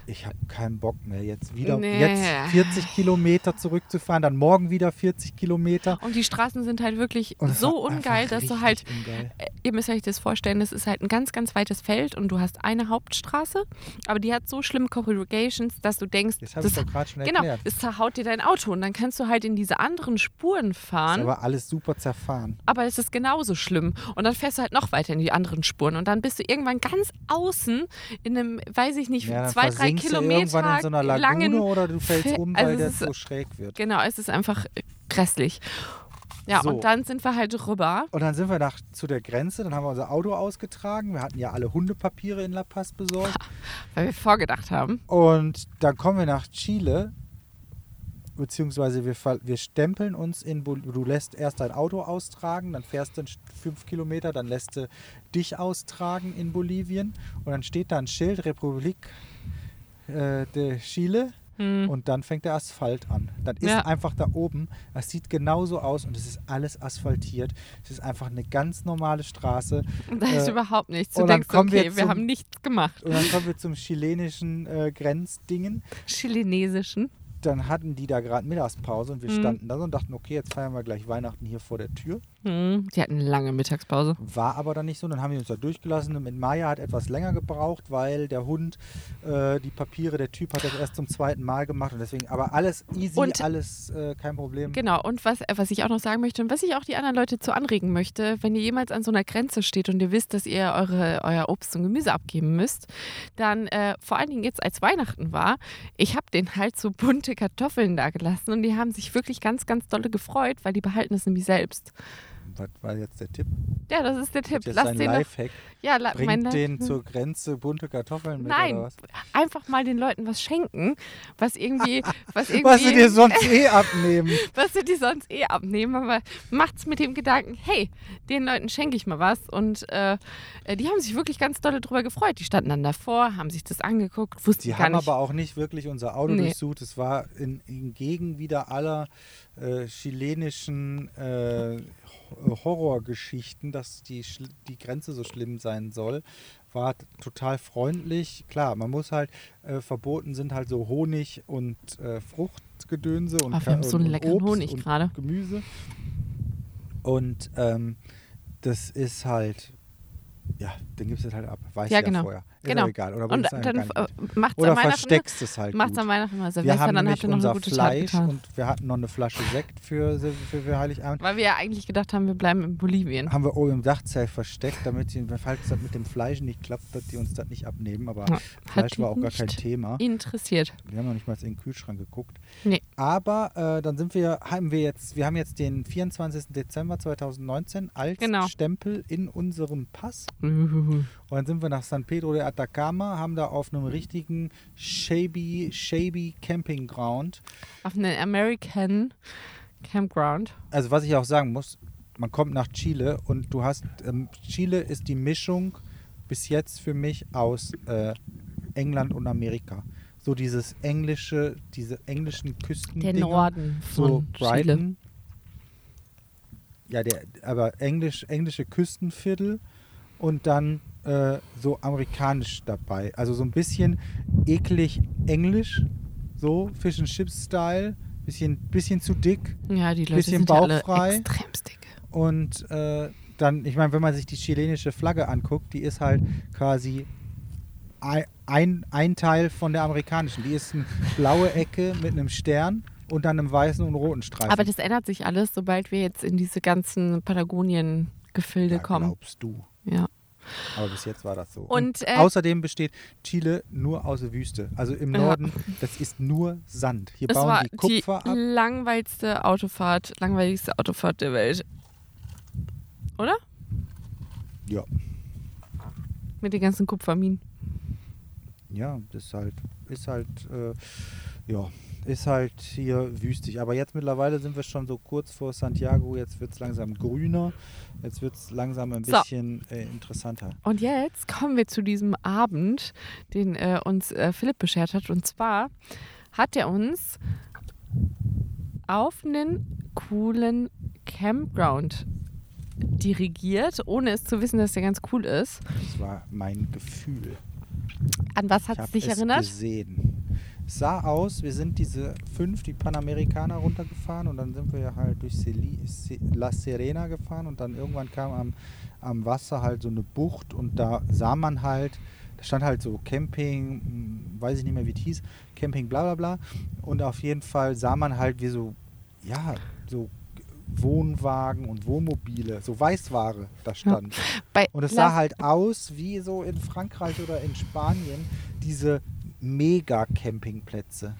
ich habe keinen Bock mehr, jetzt wieder Nee. jetzt 40 Kilometer zurückzufahren, dann morgen wieder 40 Kilometer. Und die Straßen sind halt wirklich so ungeil, dass du halt ungeil. äh, ihr müsst euch das vorstellen, das ist halt ein ganz, ganz weites Feld und du hast eine Hauptstraße, aber die hat so schlimme Corrugations, dass du denkst, Das habe ich das, doch gerade schon genau, es zerhaut dir dein Auto und dann kannst du halt in diese anderen Spuren ist fahren. aber alles super zerfahren. aber es ist genauso schlimm. Und dann fährst du halt noch weiter in die anderen Spuren. Und dann bist du irgendwann ganz außen in einem, weiß ich nicht, Ja, zwei, drei Kilometer irgendwann in so einer Lagune oder du fällst um, also weil es der so schräg wird. Genau, es ist einfach grässlich. Ja, So. und dann sind wir halt rüber. Und dann sind wir nach, zu der Grenze, dann haben wir unser Auto ausgetragen. Wir hatten ja alle Hundepapiere in La Paz besorgt. Weil wir vorgedacht haben. Und dann kommen wir nach Chile, beziehungsweise wir, wir stempeln uns in, du lässt erst dein Auto austragen, dann fährst du fünf Kilometer, dann lässt du dich austragen in Bolivien und dann steht da ein Schild Republik äh, de Chile Hm. und dann fängt der Asphalt an. Dann ist Ja. einfach da oben, das sieht genauso aus und es ist alles asphaltiert. Es ist einfach eine ganz normale Straße. Und da ist Äh, überhaupt nichts. Du und dann denkst, kommen wir okay, wir zum- haben nichts gemacht. Und dann kommen wir zum chilenischen äh, Grenzdingen. Chilenesischen. dann hatten die da gerade Mittagspause und wir Mhm. standen da und dachten, okay, jetzt feiern wir gleich Weihnachten hier vor der Tür. Hm. Die hatten eine lange Mittagspause. War aber dann nicht so. Dann haben wir uns da durchgelassen. Und mit Maya hat etwas länger gebraucht, weil der Hund äh, die Papiere, der Typ hat das erst zum zweiten Mal gemacht und deswegen, aber alles easy, Und- alles äh, kein Problem. Genau, und was, äh, was ich auch noch sagen möchte und was ich auch die anderen Leute zu anregen möchte, wenn ihr jemals an so einer Grenze steht und ihr wisst, dass ihr eure, euer Obst und Gemüse abgeben müsst, dann äh, vor allen Dingen jetzt als Weihnachten war, ich habe denen halt so bunte Kartoffeln da gelassen und die haben sich wirklich ganz, ganz dolle gefreut, weil die behalten es nämlich selbst. Was war jetzt der Tipp? Ja, das ist der Tipp. Jetzt Lass ein den doch, Lifehack. ja, la, Bringt den zur Grenze bunte Kartoffeln mit Nein, oder was? einfach mal den Leuten was schenken, was irgendwie, was irgendwie, Was sie dir sonst eh abnehmen. was sie die sonst eh abnehmen, aber macht's mit dem Gedanken, hey, den Leuten schenke ich mal was. Und äh, äh, die haben sich wirklich ganz dolle drüber gefreut. Die standen dann davor, haben sich das angeguckt, wussten Die haben nicht. aber auch nicht wirklich unser Auto Nee. durchsucht. Es war in, entgegen wieder aller äh, chilenischen äh, Horrorgeschichten, dass die, die Grenze so schlimm sein soll. War total freundlich. Klar, man muss halt, äh, verboten sind halt so Honig und äh, Fruchtgedönse und, Ah, wir haben so einen und leckeren Obst Honig und gerade. Gemüse. Und ähm, das ist halt, ja, den gibst du halt ab. Weiß Ja, ja, genau. vorher. Genau. auch egal. Oder Und dann macht's Oder versteckst es halt Macht's an Weihnachten mal Wir Silvester, haben dann habt ihr noch eine unser gute Tat Fleisch getan. und wir hatten noch eine Flasche Sekt für, für, für Heiligabend. Weil wir ja eigentlich gedacht haben, wir bleiben in Bolivien. Haben wir oben im Dachzelt versteckt, damit sie, falls das mit dem Fleisch nicht klappt, dass die uns das nicht abnehmen. Aber Ja, Fleisch war auch gar kein Thema. Interessiert. Wir haben noch nicht mal in den Kühlschrank geguckt. Nee. Aber äh, dann sind wir, haben wir jetzt, wir haben jetzt den 24. Dezember 2019 als Genau. Stempel in unserem Pass. Und dann sind wir nach San Pedro de Atacama, haben da auf einem richtigen shabby, shabby Campingground Auf einem American Campground. also was ich auch sagen muss, man kommt nach Chile und du hast, ähm, Chile ist die Mischung bis jetzt für mich aus äh, England und Amerika. So dieses englische, diese englischen Küsten. Der Norden so von Brighton. Chile. Ja, der, aber englisch, englische Küstenviertel und dann äh, so amerikanisch dabei. Also so ein bisschen eklig englisch, so Fish and Chips Style, bisschen, bisschen zu dick Ja, die Leute Bisschen sind ja bauchfrei. dick. und äh, dann, ich meine, wenn man sich die chilenische Flagge anguckt, die ist halt quasi ein, ein, Teil von der amerikanischen. Die ist eine blaue Ecke mit einem Stern und dann einem weißen und roten Streifen. Aber das ändert sich alles, sobald wir jetzt in diese ganzen Patagonien-Gefilde ja, kommen. glaubst du. Ja. Aber bis jetzt war das so. Und, äh, außerdem besteht Chile nur aus Wüste. Also im Ja. Norden, das ist nur Sand. Hier Es bauen die Kupfer die ab. langweiligste Autofahrt, langweiligste Autofahrt der Welt. Oder? Ja. Mit den ganzen Kupferminen. Ja, das ist halt, ist halt, äh, ja, ist halt hier wüstig. Aber jetzt mittlerweile sind wir schon so kurz vor Santiago. Jetzt wird es langsam grüner. Jetzt wird es langsam ein So. bisschen äh, interessanter. Und jetzt kommen wir zu diesem Abend, den äh, uns äh, Philipp beschert hat. Und zwar hat er uns auf einen coolen Campground dirigiert, ohne es zu wissen, dass der ganz cool ist. Das war mein Gefühl. An was hat es dich erinnert? gesehen. Es sah aus, wir sind diese fünf, die Panamerikaner runtergefahren und dann sind wir ja halt durch Celi, Ce- La Serena gefahren und dann irgendwann kam am, am Wasser halt so eine Bucht und da sah man halt, da stand halt so Camping, hm, weiß ich nicht mehr wie es hieß, Camping bla bla bla und auf jeden Fall sah man halt wie so, ja, so Wohnwagen und Wohnmobile, so Weißware da stand. Bei Und es sah halt aus wie so in Frankreich oder in Spanien diese Mega-Campingplätze.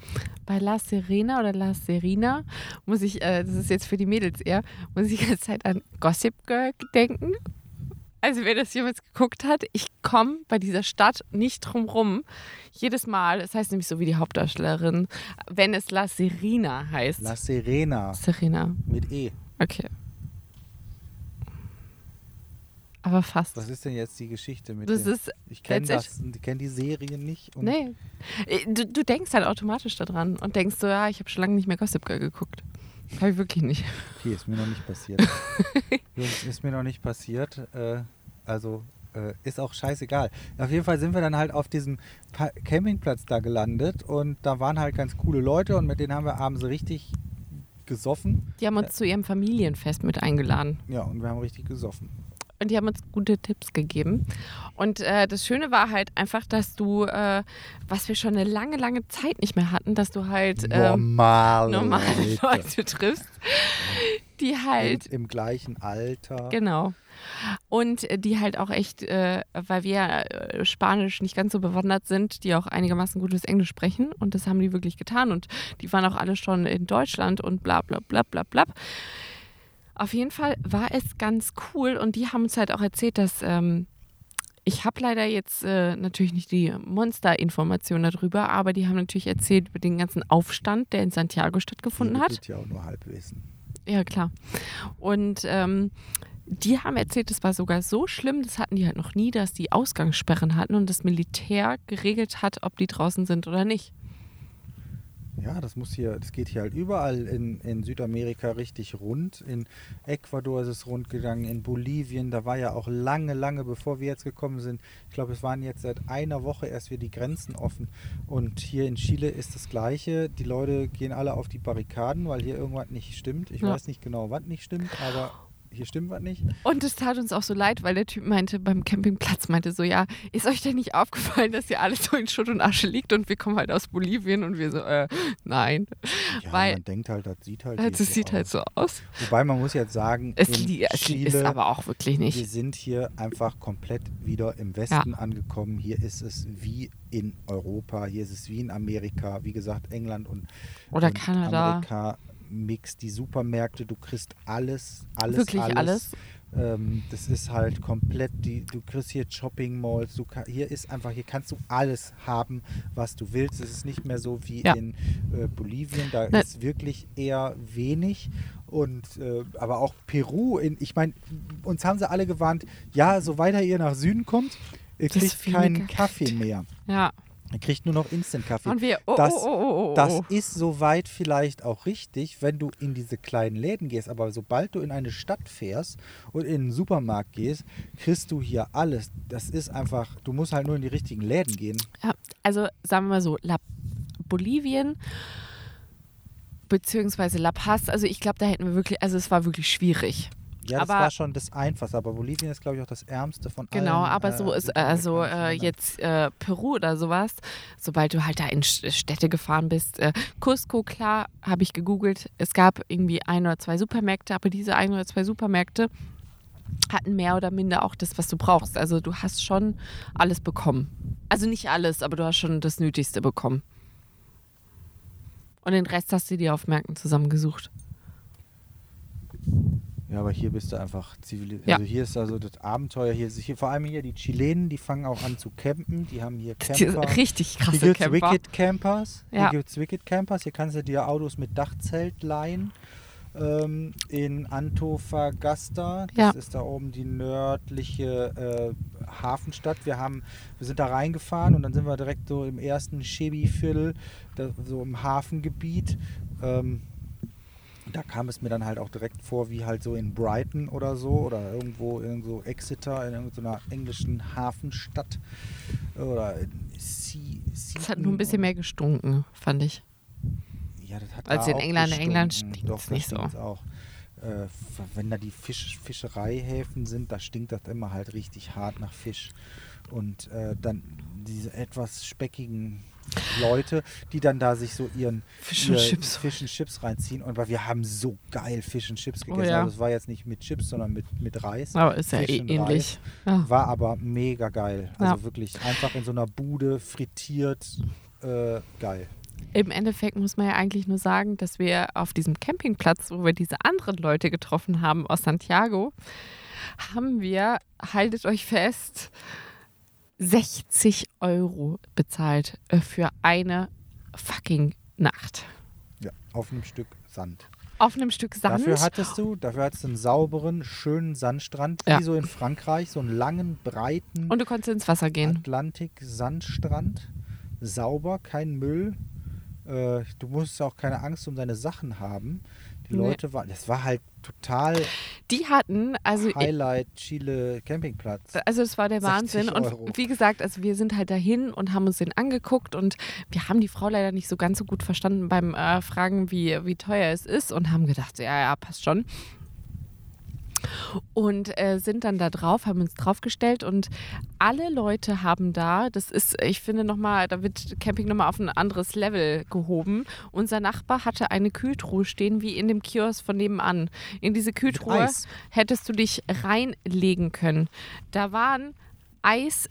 Bei La Serena oder La Serena muss ich, äh, das ist jetzt für die Mädels eher, muss ich die ganze Zeit an Gossip Girl denken. Also wer das jemals geguckt hat, ich komme bei dieser Stadt nicht drum rum. Jedes Mal, es heißt nämlich so wie die Hauptdarstellerin, wenn es La Serena heißt. La Serena Serena, mit E. okay. Aber fast. Was ist denn jetzt die Geschichte mit Das dem? ist, Ich kenne das, ich kenne die Serie nicht. Und nee. Äh, Du, du denkst halt automatisch daran und denkst so, ja, ich habe schon lange nicht mehr Gossip Girl geguckt. Habe ich wirklich nicht. Okay, ist mir noch nicht passiert. Jungs, ist mir noch nicht passiert. Äh, also äh, ist auch scheißegal. Auf jeden Fall sind wir dann halt auf diesem pa Campingplatz da gelandet und da waren halt ganz coole Leute und mit denen haben wir abends richtig gesoffen. Die haben uns zu ihrem Familienfest mit eingeladen. Ja, und wir haben richtig gesoffen. Und die haben uns gute Tipps gegeben. Und äh, das Schöne war halt einfach, dass du, äh, was wir schon eine lange, lange Zeit nicht mehr hatten, dass du halt ähm, Normale, normale Leute. Triffst, die halt, Im, Im gleichen Alter. genau. Und äh, die halt auch echt, äh, weil wir äh, Spanisch nicht ganz so bewandert sind, die auch einigermaßen gutes Englisch sprechen. Und das haben die wirklich getan. Und die waren auch alle schon in Deutschland und bla bla bla bla bla. Auf jeden Fall war es ganz cool und die haben uns halt auch erzählt, dass ähm, ich habe leider jetzt äh, natürlich nicht die Monster-Information darüber, aber die haben natürlich erzählt über den ganzen Aufstand, der in Santiago stattgefunden hat. tut ja auch nur Halbwissen. Ja, klar. Und ähm, die haben erzählt, es war sogar so schlimm, das hatten die halt noch nie, dass die Ausgangssperren hatten und das Militär geregelt hat, ob die draußen sind oder nicht. Ja, das muss hier, das geht hier halt überall in, in Südamerika richtig rund. In Ecuador ist es rund gegangen, in Bolivien, da war ja auch lange, lange bevor wir jetzt gekommen sind. Ich glaube, es waren jetzt seit einer Woche erst wieder die Grenzen offen. Und hier in Chile ist das Gleiche. Die Leute gehen alle auf die Barrikaden, weil hier irgendwas nicht stimmt. Ich Ja. weiß nicht genau, was nicht stimmt, aber hier stimmt was nicht. Und es tat uns auch so leid, weil der Typ meinte, beim Campingplatz meinte so, ja, ist euch denn nicht aufgefallen, dass hier alles so in Schutt und Asche liegt und wir kommen halt aus Bolivien und wir so, äh, nein. Ja, Weil- man denkt halt, das sieht halt Das so sieht aus. halt so aus. Wobei man muss jetzt sagen, Es, li ist Chile aber auch wirklich Wir nicht. sind hier einfach komplett wieder im Westen angekommen. Hier ist es wie in Europa, hier ist es wie in Amerika. Wie gesagt, England und, Oder und Kanada. Amerika Mix, die Supermärkte, du kriegst alles, alles, Wirklich alles. Ähm, das ist halt komplett, die, du kriegst hier Shopping Malls, du, ka- hier ist einfach, hier kannst du alles haben, was du willst. Es ist nicht mehr so wie Ja. in äh, Bolivien, da Ne. ist wirklich eher wenig Und äh, aber auch Peru, in, ich meine, uns haben sie alle gewarnt, ja, so weiter ihr nach Süden kommt, ihr kriegt keinen Kaffee mehr. Ja. Ihr kriegt nur noch Instant-Kaffee. Und wir, oh, das, oh, oh, oh, oh. das ist soweit vielleicht auch richtig, wenn du in diese kleinen Läden gehst. Aber sobald du in eine Stadt fährst und in einen Supermarkt gehst, kriegst du hier alles. Das ist einfach, du musst halt nur in die richtigen Läden gehen. Ja, also sagen wir mal so, La Bolivien beziehungsweise La Paz, also ich glaube, da hätten wir wirklich, also es war wirklich schwierig. Ja, das Aber- war schon das Einfachste. Aber Bolivien ist, glaube ich, auch das ärmste von allen. Genau, aber so äh, ist, äh, also äh, Ländern. jetzt äh, Peru oder sowas, sobald du halt da in Städte gefahren bist, äh, Cusco, klar, habe ich gegoogelt, es gab irgendwie ein oder zwei Supermärkte, aber diese ein oder zwei Supermärkte hatten mehr oder minder auch das, was du brauchst. Also du hast schon alles bekommen. Also nicht alles, aber du hast schon das Nötigste bekommen. Und den Rest hast du dir auf Märkten zusammengesucht. Ja, aber hier bist du einfach zivilisiert. Ja. Also hier ist also das Abenteuer. Hier, ist- hier vor allem hier die Chilenen, die fangen auch an zu campen. Die haben hier Die Camper. richtig Hier krasse gibt es Camper. Wicked Campers. Ja. Hier gibt es Wicked Campers. Hier kannst du dir Autos mit Dachzelt leihen. Ähm, in Antofagasta. Das Ja. ist da oben die nördliche äh, Hafenstadt. Wir, haben, wir sind da reingefahren und dann sind wir direkt so im ersten Chebi-Viertel, so im Hafengebiet. Ähm, da kam es mir dann halt auch direkt vor, wie halt so in Brighton oder so oder irgendwo irgendwo Exeter in irgendeiner englischen Hafenstadt oder in sea, Es hat nur ein bisschen mehr gestunken, fand ich. ja, das hat als in England. In England gestunken. Doch, da nicht so. auch. Äh, wenn da die Fisch, Fischereihäfen sind, da stinkt das immer halt richtig hart nach Fisch. Und äh, dann diese etwas speckigen Leute, die dann da sich so ihren Fish and ihr Chips. Fish and Chips reinziehen. Und weil wir haben so geil Fish and Chips gegessen. Oh ja. Also es war jetzt nicht mit Chips, sondern mit, mit Reis. Aber ist ja eh ähnlich. Ja. War aber mega geil. Also Ja. wirklich einfach in so einer Bude frittiert. Äh, geil. Im Endeffekt muss man ja eigentlich nur sagen, dass wir auf diesem Campingplatz, wo wir diese anderen Leute getroffen haben aus Santiago, haben wir, haltet euch fest, 60 Euro bezahlt äh, für eine fucking Nacht. Ja, auf einem Stück Sand. Auf einem Stück Sand. Dafür hattest du, dafür hattest du einen sauberen, schönen Sandstrand, Ja. wie so in Frankreich, so einen langen, breiten und du konntest ins Wasser gehen. Atlantik-Sandstrand. Sauber, kein Müll. Äh, du musst auch keine Angst um deine Sachen haben. Die Nee. Leute waren, das war halt total Die hatten, also Highlight Chile Campingplatz. Also es war der 60 Wahnsinn. Und wie gesagt, also wir sind halt dahin und haben uns den angeguckt und wir haben die Frau leider nicht so ganz so gut verstanden beim äh, Fragen, wie, wie teuer es ist und haben gedacht, ja, ja, passt schon. Und äh, sind dann da drauf, haben uns draufgestellt und alle Leute haben da, das ist, ich finde nochmal, da wird Camping nochmal auf ein anderes Level gehoben. Unser Nachbar hatte eine Kühltruhe stehen, wie in dem Kiosk von nebenan. In diese Kühltruhe hättest du dich reinlegen können. Da waren Eis,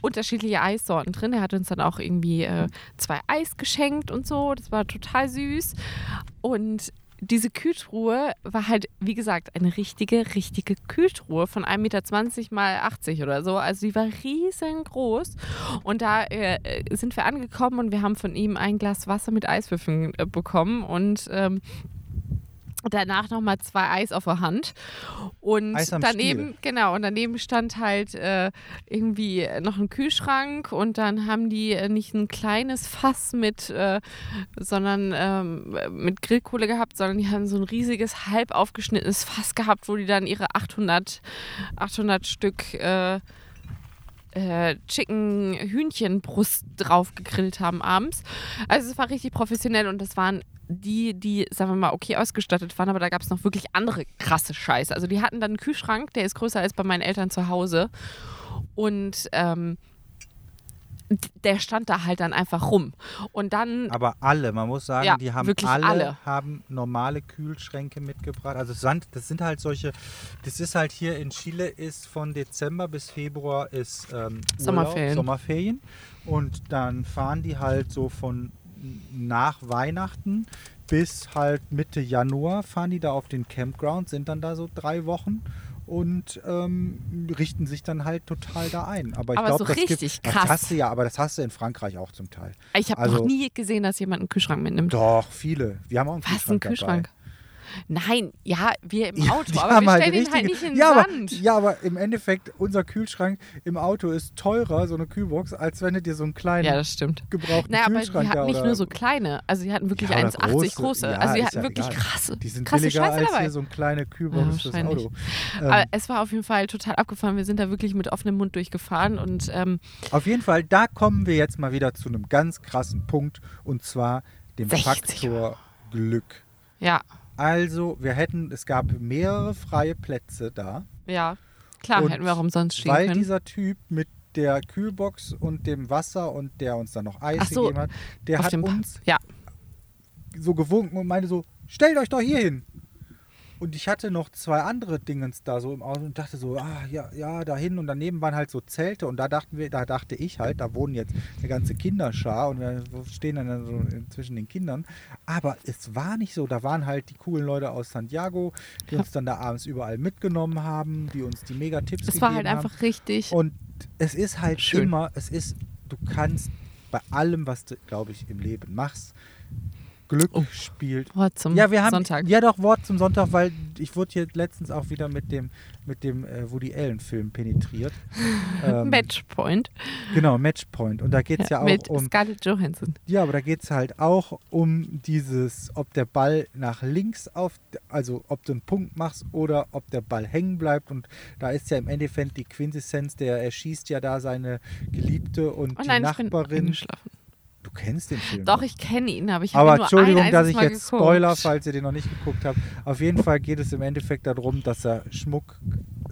unterschiedliche Eissorten drin. Er hat uns dann auch irgendwie äh, zwei Eis geschenkt und so. Das war total süß. Und diese Kühltruhe war halt, wie gesagt, eine richtige, richtige Kühltruhe von 1,20 Meter mal 80 oder so. Also die war riesengroß. Und da äh, sind wir angekommen und wir haben von ihm ein Glas Wasser mit Eiswürfeln äh, bekommen und ähm, danach nochmal zwei Eis auf der Hand. Und daneben, Stiel. genau, und daneben stand halt äh, irgendwie noch ein Kühlschrank und dann haben die äh, nicht ein kleines Fass mit, äh, sondern ähm, mit Grillkohle gehabt, sondern die haben so ein riesiges, halb aufgeschnittenes Fass gehabt, wo die dann ihre 800, 800 Stück äh, Chicken Hühnchenbrust drauf gegrillt haben abends. Also es war richtig professionell und das waren die, die, sagen wir mal, okay ausgestattet waren, aber da gab es noch wirklich andere krasse Scheiße. Also die hatten dann einen Kühlschrank, der ist größer als bei meinen Eltern zu Hause und ähm, der stand da halt dann einfach rum. Und dann Aber alle, man muss sagen, Ja, die haben alle, alle. haben normale Kühlschränke mitgebracht. Also Sand, das sind halt solche, das ist halt hier in Chile ist von Dezember bis Februar ist ähm, Urlaub, Sommerferien. Sommerferien und dann fahren die halt so von nach Weihnachten bis halt Mitte Januar fahren die da auf den Campground, sind dann da so drei Wochen und ähm, richten sich dann halt total da ein. Aber ich glaube, so das richtig gibt, krass. Das hast du ja, aber das hast du in Frankreich auch zum Teil. ich habe also- noch nie gesehen, dass jemand einen Kühlschrank mitnimmt. Doch, viele. Wir haben auch einen Was, ein Kühlschrank, Kühlschrank? Nein, ja, wir im Ja, Auto, die aber wir halt stellen ihn halt nicht in den ja, aber, Sand. ja, aber im Endeffekt, unser Kühlschrank im Auto ist teurer, so eine Kühlbox, als wenn du dir so einen kleinen Ja, das stimmt. gebrauchten Naja, aber die Kühlschrank hatten nicht nur so kleine, also die hatten wirklich Ja, oder 1,80 große. große. Ja, also die hatten ja wirklich egal. krasse, Die sind krasse billiger Scheiße als dabei. hier so eine kleine Kühlbox fürs. Auto. aber Ähm, es war auf jeden Fall total abgefahren. Wir sind da wirklich mit offenem Mund durchgefahren und ähm, auf jeden Fall, da kommen wir jetzt mal wieder zu einem ganz krassen Punkt und zwar dem 60 Faktor Glück. ja, Also, wir hätten, es gab mehrere freie Plätze da, ja, klar, Und hätten wir auch umsonst stehen weil können. dieser Typ mit der Kühlbox und dem Wasser und der uns dann noch Eis so, gegeben hat, der hat uns ja, so gewunken und meinte so, stellt euch doch hier hin. Und ich hatte noch zwei andere Dingens da so im Auto und dachte so, ah ja, ja, dahin und daneben waren halt so Zelte und da dachten wir, da dachte ich halt, da wohnen jetzt eine ganze Kinderschar und wir stehen dann so zwischen den Kindern. Aber es war nicht so, da waren halt die coolen Leute aus Santiago, die uns dann da abends überall mitgenommen haben, die uns die mega Tipps es gegeben war halt haben. einfach richtig. Und es ist halt Schön. immer, es ist, du kannst bei allem, was du, glaube ich, im Leben machst, Glück Oh. spielt. Wort zum Ja, wir haben, Sonntag. ja doch, Wort zum Sonntag, weil ich wurde hier letztens auch wieder mit dem, mit dem äh, Woody Allen Film penetriert. Ähm, Matchpoint Genau, Matchpoint. Und da geht es ja, auch mit um, Scarlett Johansson. ja, aber da geht es halt auch um dieses, ob der Ball nach links auf, also ob du einen Punkt machst oder ob der Ball hängen bleibt. Und da ist ja im Endeffekt die Quintessenz, der erschießt ja da seine Geliebte und Oh die nein, ich bin Nachbarin. eingeschlafen. Du kennst den Film. Doch, ich kenne ihn, aber ich habe aber nur Entschuldigung, ein dass ich Mal jetzt geguckt. Spoiler, falls ihr den noch nicht geguckt habt. Auf jeden Fall geht es im Endeffekt darum, dass er Schmuck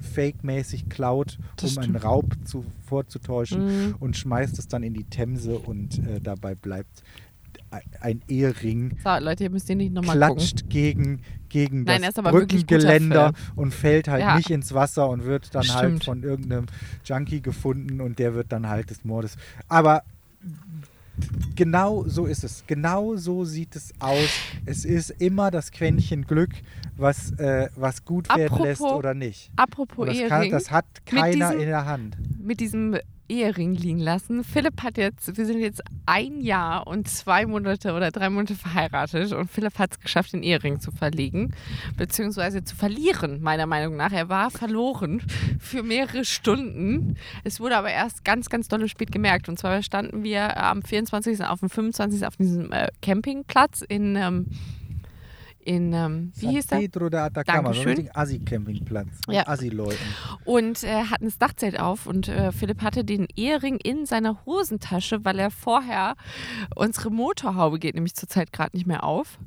fake-mäßig klaut, Das um einen stimmt. Raub zu, vorzutäuschen Mhm. und schmeißt es dann in die Themse und äh, dabei bleibt ein- Ehering So, Leute, ihr müsst den nicht nochmal gucken. klatscht gegen, gegen Nein, das Brückengeländer und fällt halt Ja. nicht ins Wasser und wird dann halt Stimmt. von irgendeinem Junkie gefunden und der wird dann halt des Mordes. Aber genau so ist es. Genau so sieht es aus. Es ist immer das Quäntchen Glück, was, äh, was gut werden lässt Apropos oder nicht. Apropos Und das, kann, das hat keiner diesem- in der Hand. mit diesem Ehering liegen lassen. Philipp hat jetzt, wir sind jetzt ein Jahr und zwei Monate oder drei Monate verheiratet und Philipp hat es geschafft, den Ehering zu verlegen, beziehungsweise zu verlieren, meiner Meinung nach. Er war verloren für mehrere Stunden. Es wurde aber erst ganz, ganz dolle spät gemerkt. Und zwar standen wir am 24. auf dem 25. auf diesem äh, Campingplatz in, ähm, in ähm, wie San hieß der? Pedro de Atacama, so ein Assi-Campingplatz. Ja. Assi-Leuten. und äh, hatten das Dachzelt auf und äh, Philipp hatte den Ehering in seiner Hosentasche, weil er vorher unsere Motorhaube geht nämlich zurzeit gerade nicht mehr auf.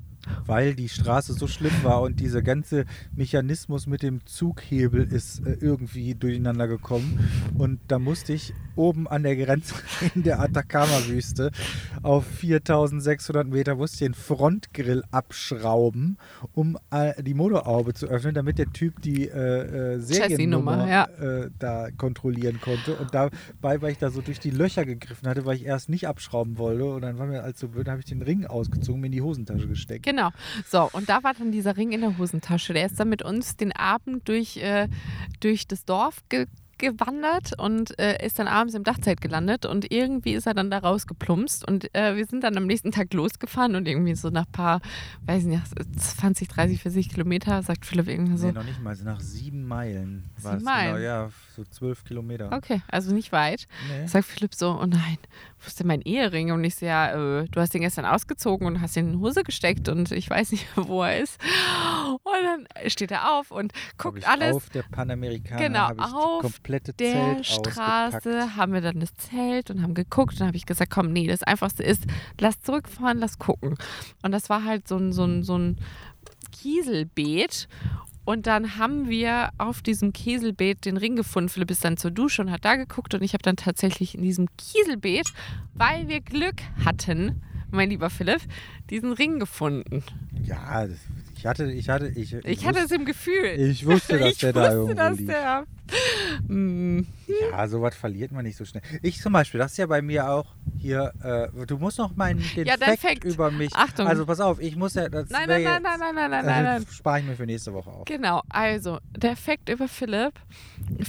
Weil die Straße so schlimm war und dieser ganze Mechanismus mit dem Zughebel ist äh, irgendwie durcheinander gekommen. Und da musste ich oben an der Grenze in der Atacama-Wüste auf 4600 Meter musste ich den Frontgrill abschrauben, um äh, die Motorhaube zu öffnen, damit der Typ die äh, äh, Seriennummer ja. äh, da kontrollieren konnte. Und dabei, weil ich da so durch die Löcher gegriffen hatte, weil ich erst nicht abschrauben wollte und dann war mir allzu blöd, habe ich den Ring ausgezogen, mir in die Hosentasche gesteckt. Genau. So, und da war dann dieser Ring in der Hosentasche. Der ist dann mit uns den Abend durch, äh, durch das Dorf ge gewandert und äh, ist dann abends im Dachzelt gelandet und irgendwie ist er dann da rausgeplumpst und äh, wir sind dann am nächsten Tag losgefahren und irgendwie so nach paar, weiß nicht, nach 20, 30, 40 Kilometer sagt Philipp irgendwie so, Nee, noch nicht mal. Nach sieben Meilen war Sieben es Meilen? genau. Ja, so zwölf Kilometer. okay, also nicht weit. Nee. Sagt Philipp so, oh nein, wo ist denn mein Ehering? Und ich so, ja, äh, du hast den gestern ausgezogen und hast ihn in die Hose gesteckt und ich weiß nicht, wo er ist. Und dann steht er auf und guckt ich alles. Auf der Panamericana Genau, ich auf komplette der Zelt Straße ausgepackt. haben wir dann das Zelt und haben geguckt und dann habe ich gesagt, komm, nee, das Einfachste ist, lass zurückfahren, lass gucken. Und das war halt so ein, so ein, so ein Kieselbeet und dann haben wir auf diesem Kieselbeet den Ring gefunden. Philipp ist dann zur Dusche und hat da geguckt und ich habe dann tatsächlich in diesem Kieselbeet, weil wir Glück hatten, mein lieber Philipp, diesen Ring gefunden. Ja, das- hatte, ich hatte, ich, Ich hatte es im Gefühl. ich wusste, dass ich der da wusste, irgendwo dass liegt. der. Mm, Ja, sowas verliert man nicht so schnell. Ich zum Beispiel, das ist ja bei mir auch hier, äh, du musst noch meinen den Ja, Fact Fact. über mich. Achtung. Also pass auf, ich muss ja, das Nein, nein, nein, nein, nein, nein, nein, nein, nein. spare ich mir für nächste Woche auf. Genau, also der Fakt über Philipp.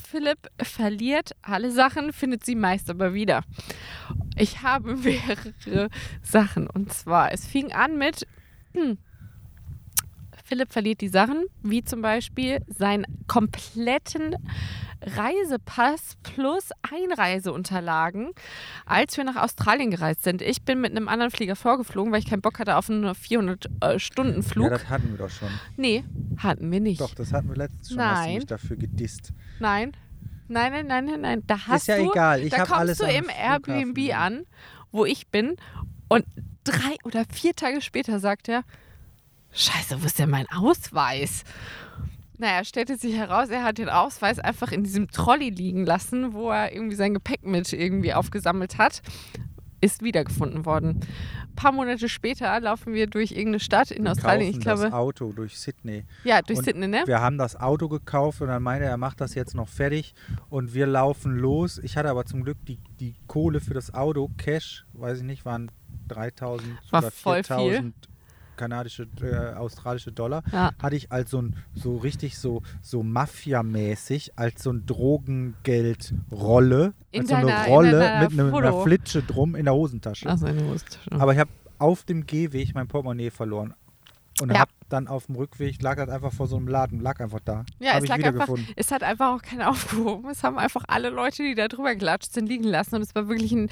Philipp verliert alle Sachen, findet sie meist aber wieder. Ich habe mehrere Sachen und zwar, es fing an mit hm, Philipp verliert die Sachen, wie zum Beispiel seinen kompletten Reisepass plus Einreiseunterlagen, als wir nach Australien gereist sind. Ich bin mit einem anderen Flieger vorgeflogen, weil ich keinen Bock hatte auf einen 400-Stunden-Flug. Ja, das hatten wir doch schon. nee, hatten wir nicht. Doch, das hatten wir letztens schon. Hast du Nein. mich dafür gedisst. Nein. Nein, nein, nein, nein, nein. Da hast ja du, egal, ich da kommst alles du im Flughafen Airbnb an, wo ich bin und drei oder vier Tage später sagt er, Scheiße, wo ist denn mein Ausweis? Naja, stellte sich heraus, er hat den Ausweis einfach in diesem Trolley liegen lassen, wo er irgendwie sein Gepäck mit irgendwie aufgesammelt hat. Ist wiedergefunden worden. Ein paar Monate später laufen wir durch irgendeine Stadt in Australien. Ich glaube, das Auto durch Sydney. ja, durch Und Sydney, ne? Wir haben das Auto gekauft und dann meinte er, er macht das jetzt noch fertig und wir laufen los. Ich hatte aber zum Glück die, die Kohle für das Auto, Cash, weiß ich nicht, waren 3000 War oder voll 4000 kanadische, äh, australische Dollar. Ja. Hatte ich als so ein, so richtig so, so Mafia-mäßig, als so ein Drogengeldrolle, In als so eine in Rolle mit, einem- einer. Flitsche drum in der Hosentasche. Achso, eine Hosentasche. Aber ich habe auf dem Gehweg mein Portemonnaie verloren. Und Ja. habe dann auf dem Rückweg, lag das einfach vor so einem Laden, lag einfach da. Ja, habe es ich lag einfach, es hat einfach auch keiner aufgehoben. Es haben einfach alle Leute, die da drüber gelatscht sind, liegen lassen. Und es war wirklich ein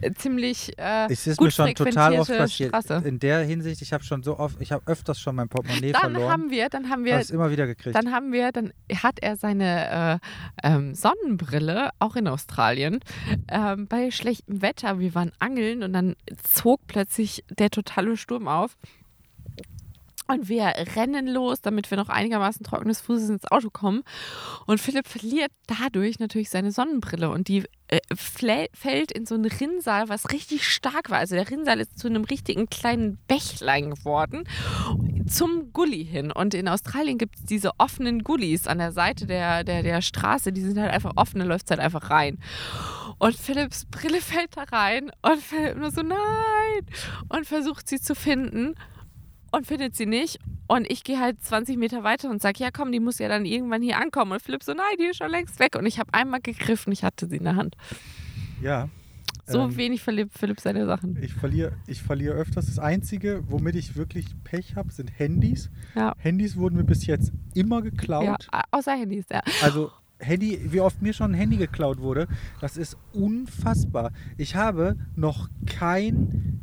äh, ziemlich äh, Es ist gut mir schon total oft passiert. Straße. In der Hinsicht, ich habe schon so oft, ich habe öfters schon mein Portemonnaie Dann verloren. haben wir, dann haben habe wir, es immer wieder gekriegt. dann haben wir, dann hat er seine äh, ähm, Sonnenbrille, auch in Australien, ähm, bei schlechtem Wetter, wir waren angeln und dann zog plötzlich der totale Sturm auf. Und wir rennen los, damit wir noch einigermaßen trockenes Fußes ins Auto kommen. Und Philipp verliert dadurch natürlich seine Sonnenbrille und die äh, fällt in so ein Rinnsal, was richtig stark war. Also der Rinnsal ist zu einem richtigen kleinen Bächlein geworden zum Gully hin. Und in Australien gibt es diese offenen Gullis an der Seite der, der, der Straße. Die sind halt einfach offen, da läuft es halt einfach rein. Und Philipps Brille fällt da rein und Philipp nur so, nein! Und versucht sie zu finden und findet sie nicht. Und ich gehe halt 20 Meter weiter und sage, ja komm, die muss ja dann irgendwann hier ankommen. Und Philipp so, nein, die ist schon längst weg. Und ich habe einmal gegriffen, ich hatte sie in der Hand. ja. So Ähm, wenig verliert Philipp seine Sachen. Ich verliere, ich verliere öfters. Das Einzige, womit ich wirklich Pech habe, sind Handys. Ja. Handys wurden mir bis jetzt immer geklaut. Ja, außer Handys, ja. Also Handy, wie oft mir schon ein Handy geklaut wurde, das ist unfassbar. Ich habe noch kein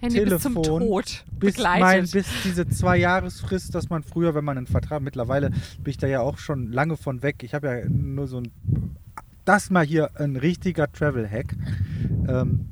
Handy bis zum Telefon Tod bis, begleitet. mein, bis diese zwei Jahresfrist, dass man früher, wenn man einen Vertrag, mittlerweile bin ich da ja auch schon lange von weg. Ich habe ja nur so ein, das mal hier ein richtiger Travel-Hack. Ähm,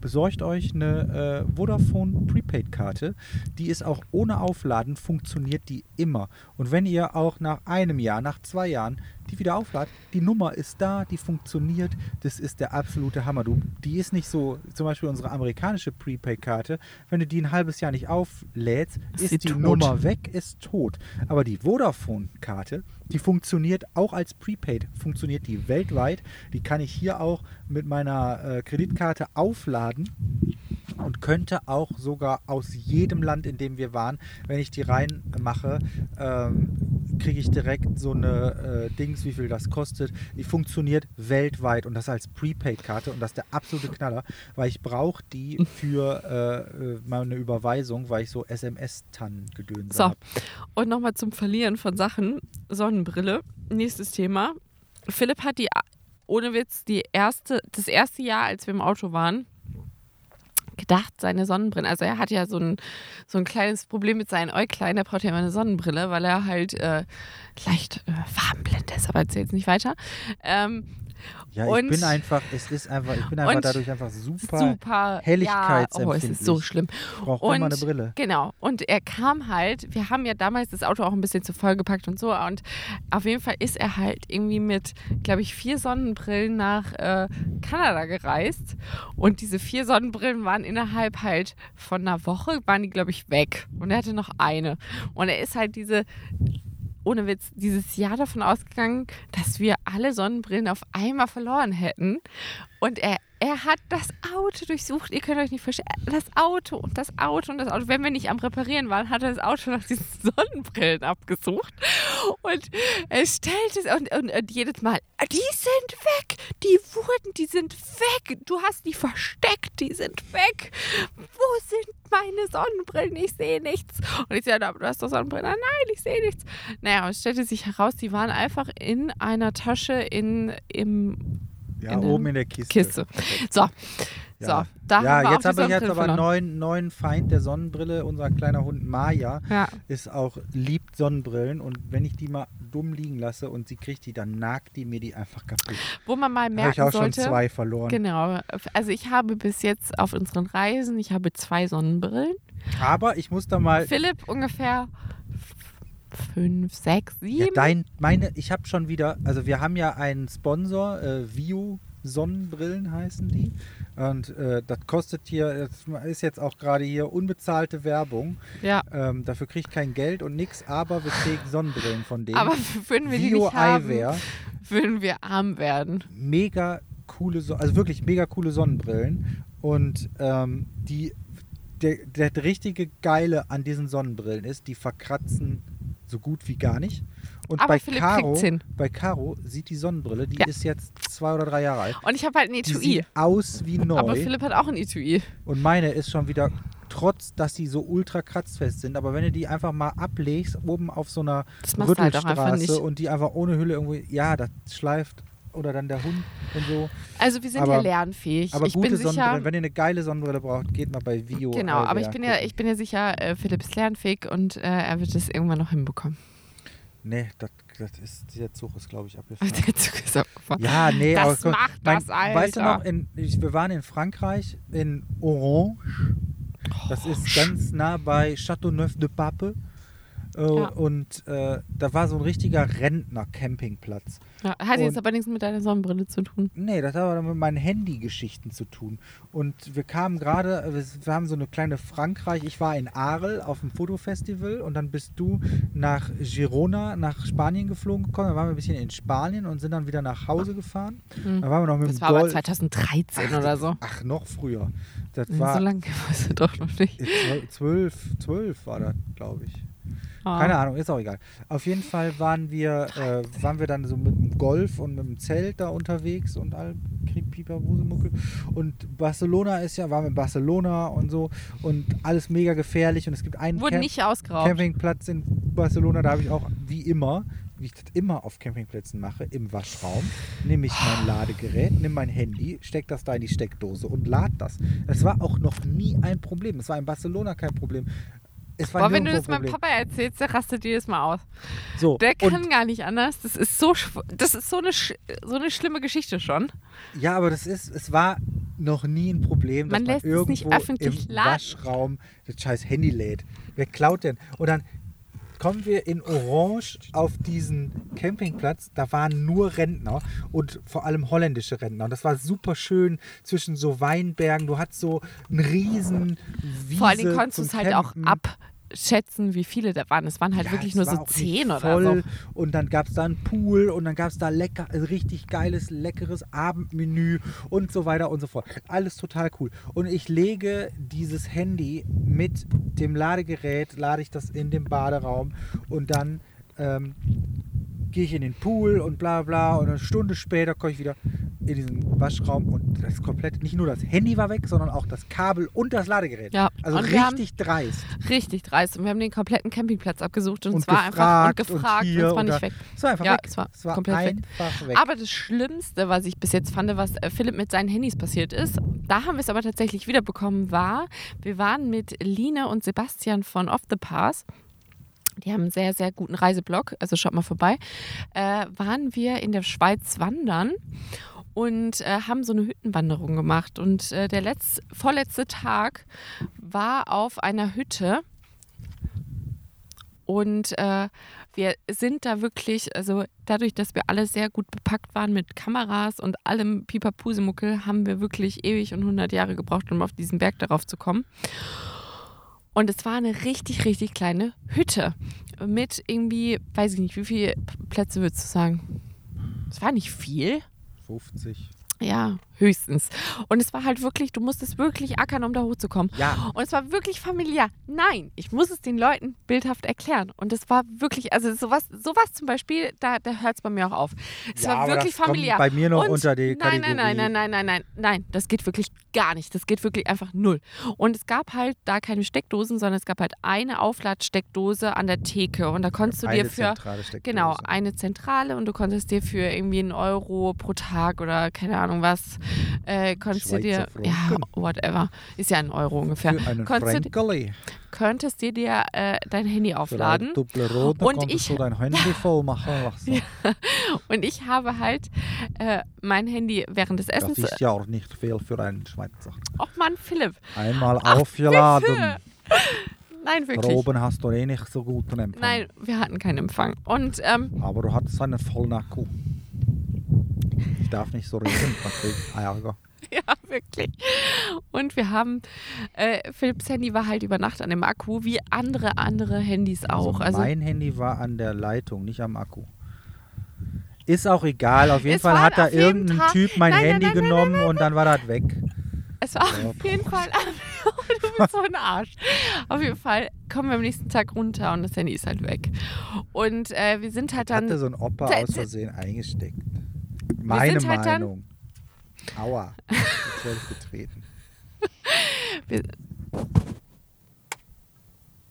besorgt euch eine äh, Vodafone Prepaid-Karte. Die ist auch ohne Aufladen, funktioniert die immer. Und wenn ihr auch nach einem Jahr, nach zwei Jahren die wieder aufladet, die Nummer ist da, die funktioniert, das ist der absolute Hammer. Du, die ist nicht so, zum Beispiel unsere amerikanische Prepaid-Karte, wenn du die ein halbes Jahr nicht auflädst, Ist ist, die tot. Nummer weg, ist tot. Aber die Vodafone-Karte, die funktioniert auch als Prepaid, funktioniert die weltweit. Die kann ich hier auch mit meiner äh, Kreditkarte aufladen und könnte auch sogar aus jedem Land, in dem wir waren, wenn ich die reinmache, ähm, kriege ich direkt so eine äh, Dings, wie viel das kostet. Die funktioniert weltweit und das als Prepaid-Karte und das ist der absolute Knaller, weil ich brauche die für äh, meine Überweisung, weil ich so SMS-Tannen-Gedöns So, habe. und nochmal zum Verlieren von Sachen. Sonnenbrille. Nächstes Thema. Philipp hat die, ohne Witz, die erste, das erste Jahr, als wir im Auto waren, gedacht, seine Sonnenbrille. Also er hat ja so ein, so ein kleines Problem mit seinen Äuglein. Er braucht ja immer eine Sonnenbrille, weil er halt äh, leicht äh, farbenblind ist. Aber erzähl jetzt nicht weiter. Ähm, Ja, ich Und- bin einfach, es ist einfach, ich bin einfach dadurch einfach super, super. helligkeitsempfindlich. Ja, oh, es ist so schlimm. Ich brauche immer eine Brille. Genau. Und er kam halt, wir haben ja damals das Auto auch ein bisschen zu voll gepackt und so. Und auf jeden Fall ist er halt irgendwie mit, glaube ich, vier Sonnenbrillen nach äh, Kanada gereist. Und diese vier Sonnenbrillen waren innerhalb halt von einer Woche, waren die, glaube ich, weg. Und er hatte noch eine. Und er ist halt diese ohne Witz, dieses Jahr davon ausgegangen, dass wir alle Sonnenbrillen auf einmal verloren hätten. Und er er hat das Auto durchsucht. Ihr könnt euch nicht verstehen. Das Auto und das Auto und das Auto. Wenn wir nicht am Reparieren waren, hat er das Auto nach diesen Sonnenbrillen abgesucht. Und er stellt es und, und, und jedes Mal, die sind weg. Die wurden, die sind weg. Du hast die versteckt, die sind weg. Wo sind meine Sonnenbrillen? Ich sehe nichts. Und ich sage, du hast doch Sonnenbrillen. Nein, ich sehe nichts. Naja, und es stellte sich heraus, die waren einfach in einer Tasche in, im Ja, in oben in der Kiste. Kiste. So, Ja. so, da ja, haben wir jetzt auch habe ich jetzt aber einen neuen, neuen Feind der Sonnenbrille. Unser kleiner Hund Maya Ja, ist auch liebt Sonnenbrillen und wenn ich die mal dumm liegen lasse und sie kriegt die, dann nagt die mir die einfach kaputt. wo man mal Da habe ich merken auch schon sollte. zwei verloren. Genau. Also ich habe bis jetzt auf unseren Reisen, ich habe zwei Sonnenbrillen. Aber ich muss da mal. Philipp ungefähr fünf, sechs, Ja, sieben. dein, meine, ich habe schon wieder, also wir haben ja einen Sponsor, äh, View Sonnenbrillen heißen die. Und äh, das kostet hier, das ist jetzt auch gerade hier unbezahlte Werbung. ja, Ähm, dafür kriegt kein Geld und nix, aber wir kriegen Sonnenbrillen von denen. aber würden wir die Vio nicht haben, Eyewear, würden wir arm werden. mega coole, so also wirklich mega coole Sonnenbrillen. Und ähm, die, der, der richtige Geile an diesen Sonnenbrillen ist, die verkratzen so gut wie gar nicht. Und Aber bei Philipp Caro, bei Caro sieht die Sonnenbrille, die Ja. ist jetzt zwei oder drei Jahre alt. Und ich habe halt ein Die Etui. sieht aus wie neu. Aber Philipp hat auch ein Etui. Und meine ist schon wieder, trotz dass die so ultra kratzfest sind, aber wenn du die einfach mal ablegst, oben auf so einer halt Rüttelstraße nicht. und die einfach ohne Hülle irgendwie, ja, das schleift. Oder dann der Hund und so. Also wir sind Aber- ja lernfähig. Aber ich gute bin sicher. Sonnenbrille, wenn ihr eine geile Sonnenbrille braucht, geht mal bei Vio. Genau, aber ich bin ja, ich bin ja sicher, äh, Philipp ist lernfähig und äh, er wird es irgendwann noch hinbekommen. Nee, das, das ist, der Zug ist, glaube ich, abgefahren. Der Zug ist abgefahren. Ja, nee, Das aber guck, macht mein, das, Alter. Weißt du noch, in, wir waren in Frankreich, in Orange. Das ist ganz nah bei Châteauneuf-de-Pape. Äh, Ja. Und äh, da war so ein richtiger Rentner-Campingplatz. Ja, hat jetzt Und- aber nichts mit deiner Sonnenbrille zu tun. Nee, das hat aber mit meinen Handy-Geschichten zu tun. Und wir kamen gerade, wir, wir haben so eine kleine Frankreich. Ich war in Arles auf dem Fotofestival und dann bist du nach Girona, nach Spanien geflogen gekommen. Dann waren wir ein bisschen in Spanien und sind dann wieder nach Hause gefahren. Hm. Dann waren wir noch mit Das dem war aber Golf. 2013 oder so. Ach, noch früher. Das so war lange weißt du doch noch nicht. zwölf, zwölf, zwölf war das, glaube ich. Ah. Keine Ahnung, ist auch egal. Auf jeden Fall waren wir, äh, waren wir dann so mit dem Golf und mit dem Zelt da unterwegs und all Pieper, Wusemuckel. Und Barcelona ist ja, waren wir in Barcelona und so und alles mega gefährlich und es gibt einen Camp. Campingplatz in Barcelona, da habe ich auch wie immer, wie ich das immer auf Campingplätzen mache, im Waschraum, nehme ich mein Ladegerät, nehme mein Handy, steck das da in die Steckdose und lad das. Das war auch noch nie ein Problem. Es war in Barcelona kein Problem. Es war Boah, wenn du das ein meinem. Papa erzählst, der rastet jedes Mal aus. So, Der kann gar nicht anders. Das ist so, das ist so eine, so eine schlimme Geschichte schon. Ja, aber das ist, es war noch nie ein Problem, dass Man man, irgendwo nicht öffentlich im laden. Waschraum das scheiß Handy lädt. Wer klaut denn? Und dann kommen wir in Orange auf diesen Campingplatz. Da waren nur Rentner und vor allem holländische Rentner. Und das war super schön zwischen so Weinbergen. Du hattest so einen riesen Wiese Vor Dingen konntest du es halt auch Campen. Abschätzen, wie viele da waren. Es waren halt Ja, wirklich nur so zehn oder voll. so. Und dann gab es da einen Pool und dann gab es da lecker, also richtig geiles, leckeres Abendmenü und so weiter und so fort. Alles total cool. Und ich lege dieses Handy mit dem Ladegerät, lade ich das in den Baderaum und dann ähm, gehe ich in den Pool und bla bla und eine Stunde später komme ich wieder in diesen Waschraum und das komplett, nicht nur das Handy war weg, sondern auch das Kabel und das Ladegerät. Ja, Also und richtig dreist. Richtig dreist. Und wir haben den kompletten Campingplatz abgesucht und, Und es war einfach und gefragt und und, es war nicht weg. Es war einfach Ja, weg. es war es war komplett weg. einfach weg. Aber das Schlimmste, was ich bis jetzt fand, was äh, Philipp mit seinen Handys passiert ist, da haben wir es aber tatsächlich wiederbekommen, war, wir waren mit Line und Sebastian von Off the Pass. Die haben einen sehr, sehr guten Reiseblog, also schaut mal vorbei. Äh, waren wir in der Schweiz wandern und äh, haben so eine Hüttenwanderung gemacht. Und äh, der letz vorletzte Tag war auf einer Hütte. Und äh, wir sind da wirklich, also dadurch, dass wir alle sehr gut bepackt waren mit Kameras und allem Pipapusemuckel, haben wir wirklich ewig und 100 Jahre gebraucht, um auf diesen Berg darauf zu kommen. Und es war eine richtig, richtig kleine Hütte mit irgendwie, weiß ich nicht, wie viele Plätze würdest du sagen? Es war nicht viel. 50. Ja, höchstens. Und es war halt wirklich, du musstest wirklich ackern, um da hochzukommen. Ja. Und es war wirklich familiär. Nein, ich muss es den Leuten bildhaft erklären. Und es war wirklich, also sowas, sowas zum Beispiel, da, da hört es bei mir auch auf. Es Ja, war wirklich familiär. bei mir noch Und unter die nein, nein, nein, Kategorie. nein, nein, nein, nein, nein, das geht wirklich gar nicht. Das geht wirklich einfach null. Und es gab halt da keine Steckdosen, sondern es gab halt eine Aufladsteckdose an der Theke. Und da konntest du Eine dir für, zentrale Steckdose. Genau, eine Zentrale und du konntest dir für irgendwie einen Euro pro Tag oder keine Ahnung was, äh, konntest du dir, ja, whatever, ist ja ein Euro ungefähr, Für einen konntest du, könntest dir, dir äh, dein Handy aufladen dann Und ich- du dein Handy voll machen lassen. und ich habe halt äh, mein Handy während des Das Essens, ist ja auch nicht viel für einen Schweizer. oh Mann, Philipp, Einmal aufgeladen. nein, Da wirklich, oben hast du eh nicht so guten Empfang. nein, wir hatten keinen Empfang und ähm, Aber du hattest einen vollen Akku. Ich darf nicht so reden, kriegt Ärger. Ja, wirklich. Und wir haben, äh, Philipps Handy war halt über Nacht an dem Akku, wie andere, andere Handys auch. Also, mein Handy war an der Leitung, nicht am Akku. Ist auch egal, auf jeden Fall hat da irgendein Tag- Typ mein Nein, Handy nein, nein, genommen und dann war das weg. es war Ja, auf jeden Fall, du bist so ein Arsch. Auf jeden Fall kommen wir am nächsten Tag runter und das Handy ist halt weg. Und äh, wir sind halt Hatte dann, so ein Opa aus Versehen eingesteckt. Meine halt dann- Meinung. Aua, jetzt werde ich getreten. wir,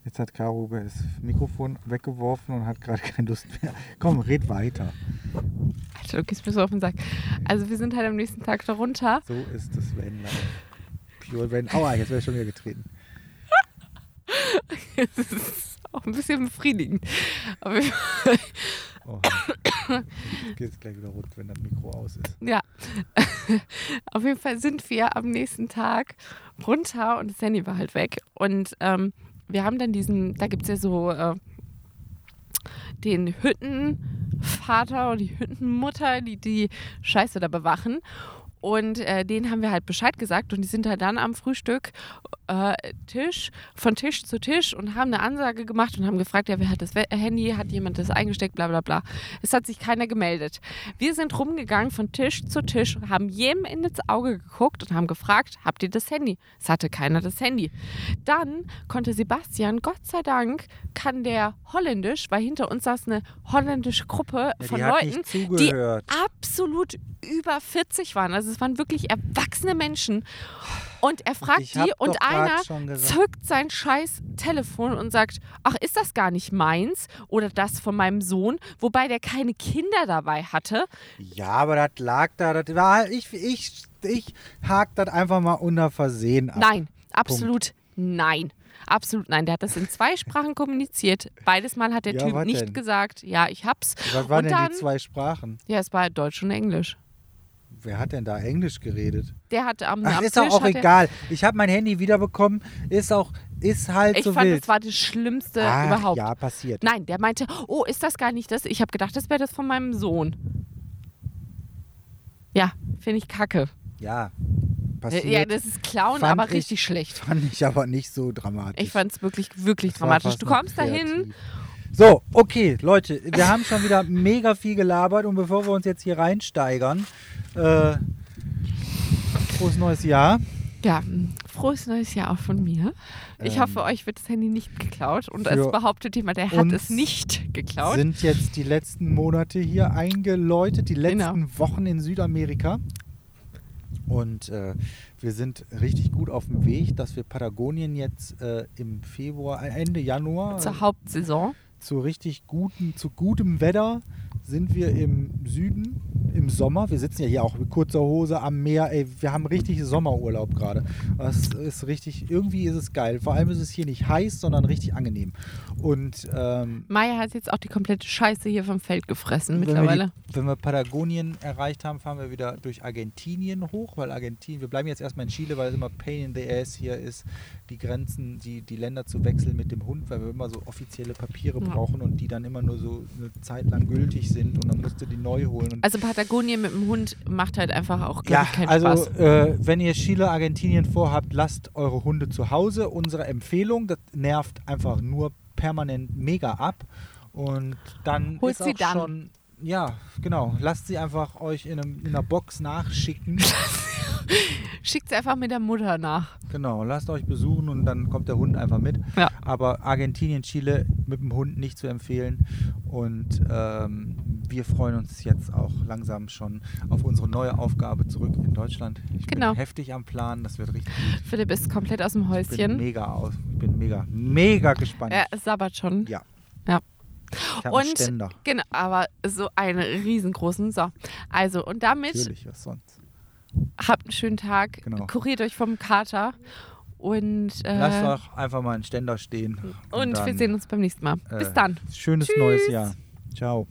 Jetzt hat Caro das Mikrofon weggeworfen und hat gerade keine Lust mehr. Komm, red weiter. Alter, du gehst mir so auf den Sack. Also wir sind halt am nächsten Tag da runter. So ist das Wenn. Pure Wenn. Aua, jetzt werde ich schon wieder getreten. Das ist auch ein bisschen befriedigend. Aber Oh. Jetzt geht es gleich wieder rund, wenn das Mikro aus ist. Ja, auf jeden Fall sind wir am nächsten Tag runter und das Handy war halt weg. Und ähm, wir haben dann diesen, da gibt es ja so äh, den Hüttenvater und die Hüttenmutter, die die Scheiße da bewachen. Und äh, denen haben wir halt Bescheid gesagt und die sind halt dann am Frühstück äh, Tisch, von Tisch zu Tisch und haben eine Ansage gemacht und haben gefragt, ja, wer hat das We- Handy, hat jemand das eingesteckt, bla bla bla. Es hat sich keiner gemeldet. Wir sind rumgegangen von Tisch zu Tisch, haben jedem ins Auge geguckt und haben gefragt, habt ihr das Handy? Es hatte keiner das Handy. Dann konnte Sebastian, Gott sei Dank, kann der Holländisch, weil hinter uns saß eine holländische Gruppe Ja, von Leuten, die absolut über 40 waren. Also es waren wirklich erwachsene Menschen. Und er fragt Ich die und einer zückt sein scheiß Telefon und sagt, ach, ist das gar nicht meins oder das von meinem Sohn, wobei der keine Kinder dabei hatte. Ja, aber das lag da. Das war, ich, ich, ich hake das einfach mal unter Versehen ab. Nein, absolut nein. Absolut nein. Der hat das in zwei Sprachen kommuniziert. Beides Mal hat der Ja, Typ nicht denn? gesagt, ja, ich hab's. Was waren und denn dann, die zwei Sprachen? Ja, es war Deutsch und Englisch. Wer hat denn da Englisch geredet? Der hat am, Ach, am ist Tisch auch egal. Ich habe mein Handy wiederbekommen. Ist auch, ist halt Ich so fand, wild. das war das Schlimmste Ach, überhaupt. Ja, passiert. Nein, der meinte, oh, ist das gar nicht das? Ich habe gedacht, das wäre das von meinem Sohn. Ja, finde ich kacke. Ja, passiert. Ja, das ist Clown, Fand aber ich- richtig schlecht. fand ich aber nicht so dramatisch. Ich fand es wirklich, wirklich Das dramatisch. Du kommst dahin. kreativ. So, okay, Leute, wir haben schon wieder mega viel gelabert und bevor wir uns jetzt hier reinsteigern, äh, frohes neues Jahr. Ja, frohes neues Jahr auch von mir. Ich Ähm, hoffe, euch wird das Handy nicht geklaut. Und es behauptet jemand, der hat es nicht geklaut. Sind jetzt die letzten Monate hier eingeläutet, die letzten Genau. Wochen in Südamerika. Und äh, wir sind richtig gut auf dem Weg, dass wir Patagonien jetzt äh, im Februar, äh, Ende Januar Zur Hauptsaison. Zu richtig guten, zu gutem Wetter sind wir im Süden im Sommer. Wir sitzen ja hier auch mit kurzer Hose am Meer. Ey, wir haben richtig Sommerurlaub gerade. Das ist richtig, irgendwie ist es geil. Vor allem ist es hier nicht heiß, sondern richtig angenehm. Und ähm, Maya hat jetzt auch die komplette Scheiße hier vom Feld gefressen wenn wir, mittlerweile. die, wenn wir Patagonien erreicht haben, fahren wir wieder durch Argentinien hoch, weil Argentinien, wir bleiben jetzt erstmal in Chile, weil es immer Pain in the Ass hier ist, die Grenzen, die, die Länder zu wechseln mit dem Hund, weil wir immer so offizielle Papiere Ja. brauchen und die dann immer nur so eine Zeit lang gültig sind und dann musst du die neu holen. Und Also Patagonien mit dem Hund macht halt einfach auch, ja, ich, keinen also Spaß. äh, wenn ihr Chile, Argentinien vorhabt, lasst eure Hunde zu Hause. Unsere Empfehlung, das nervt einfach nur permanent mega ab. Und dann Holt ist auch dann. schon ja, genau. Lasst sie einfach euch in, einem, in einer Box nachschicken. Schickt sie einfach mit der Mutter nach. genau, lasst euch besuchen und dann kommt der Hund einfach mit. Ja. Aber Argentinien, Chile mit dem Hund nicht zu empfehlen. Und ähm, wir freuen uns jetzt auch langsam schon auf unsere neue Aufgabe zurück in Deutschland. Ich Genau. bin heftig am Plan, das wird richtig gut. Philipp ist komplett aus dem Ich bin Häuschen. mega aus. Ich bin mega, mega gespannt. Er sabbert schon. Ja. Ja. Ich Und Ständer. genau, aber so einen riesengroßen. So, also und damit Natürlich, was sonst. habt einen schönen Tag. Genau. Kuriert euch vom Kater und äh, Lasst doch einfach mal einen Ständer stehen. und dann, wir sehen uns beim nächsten Mal. Bis äh, dann. Schönes Tschüss. neues Jahr. Ciao.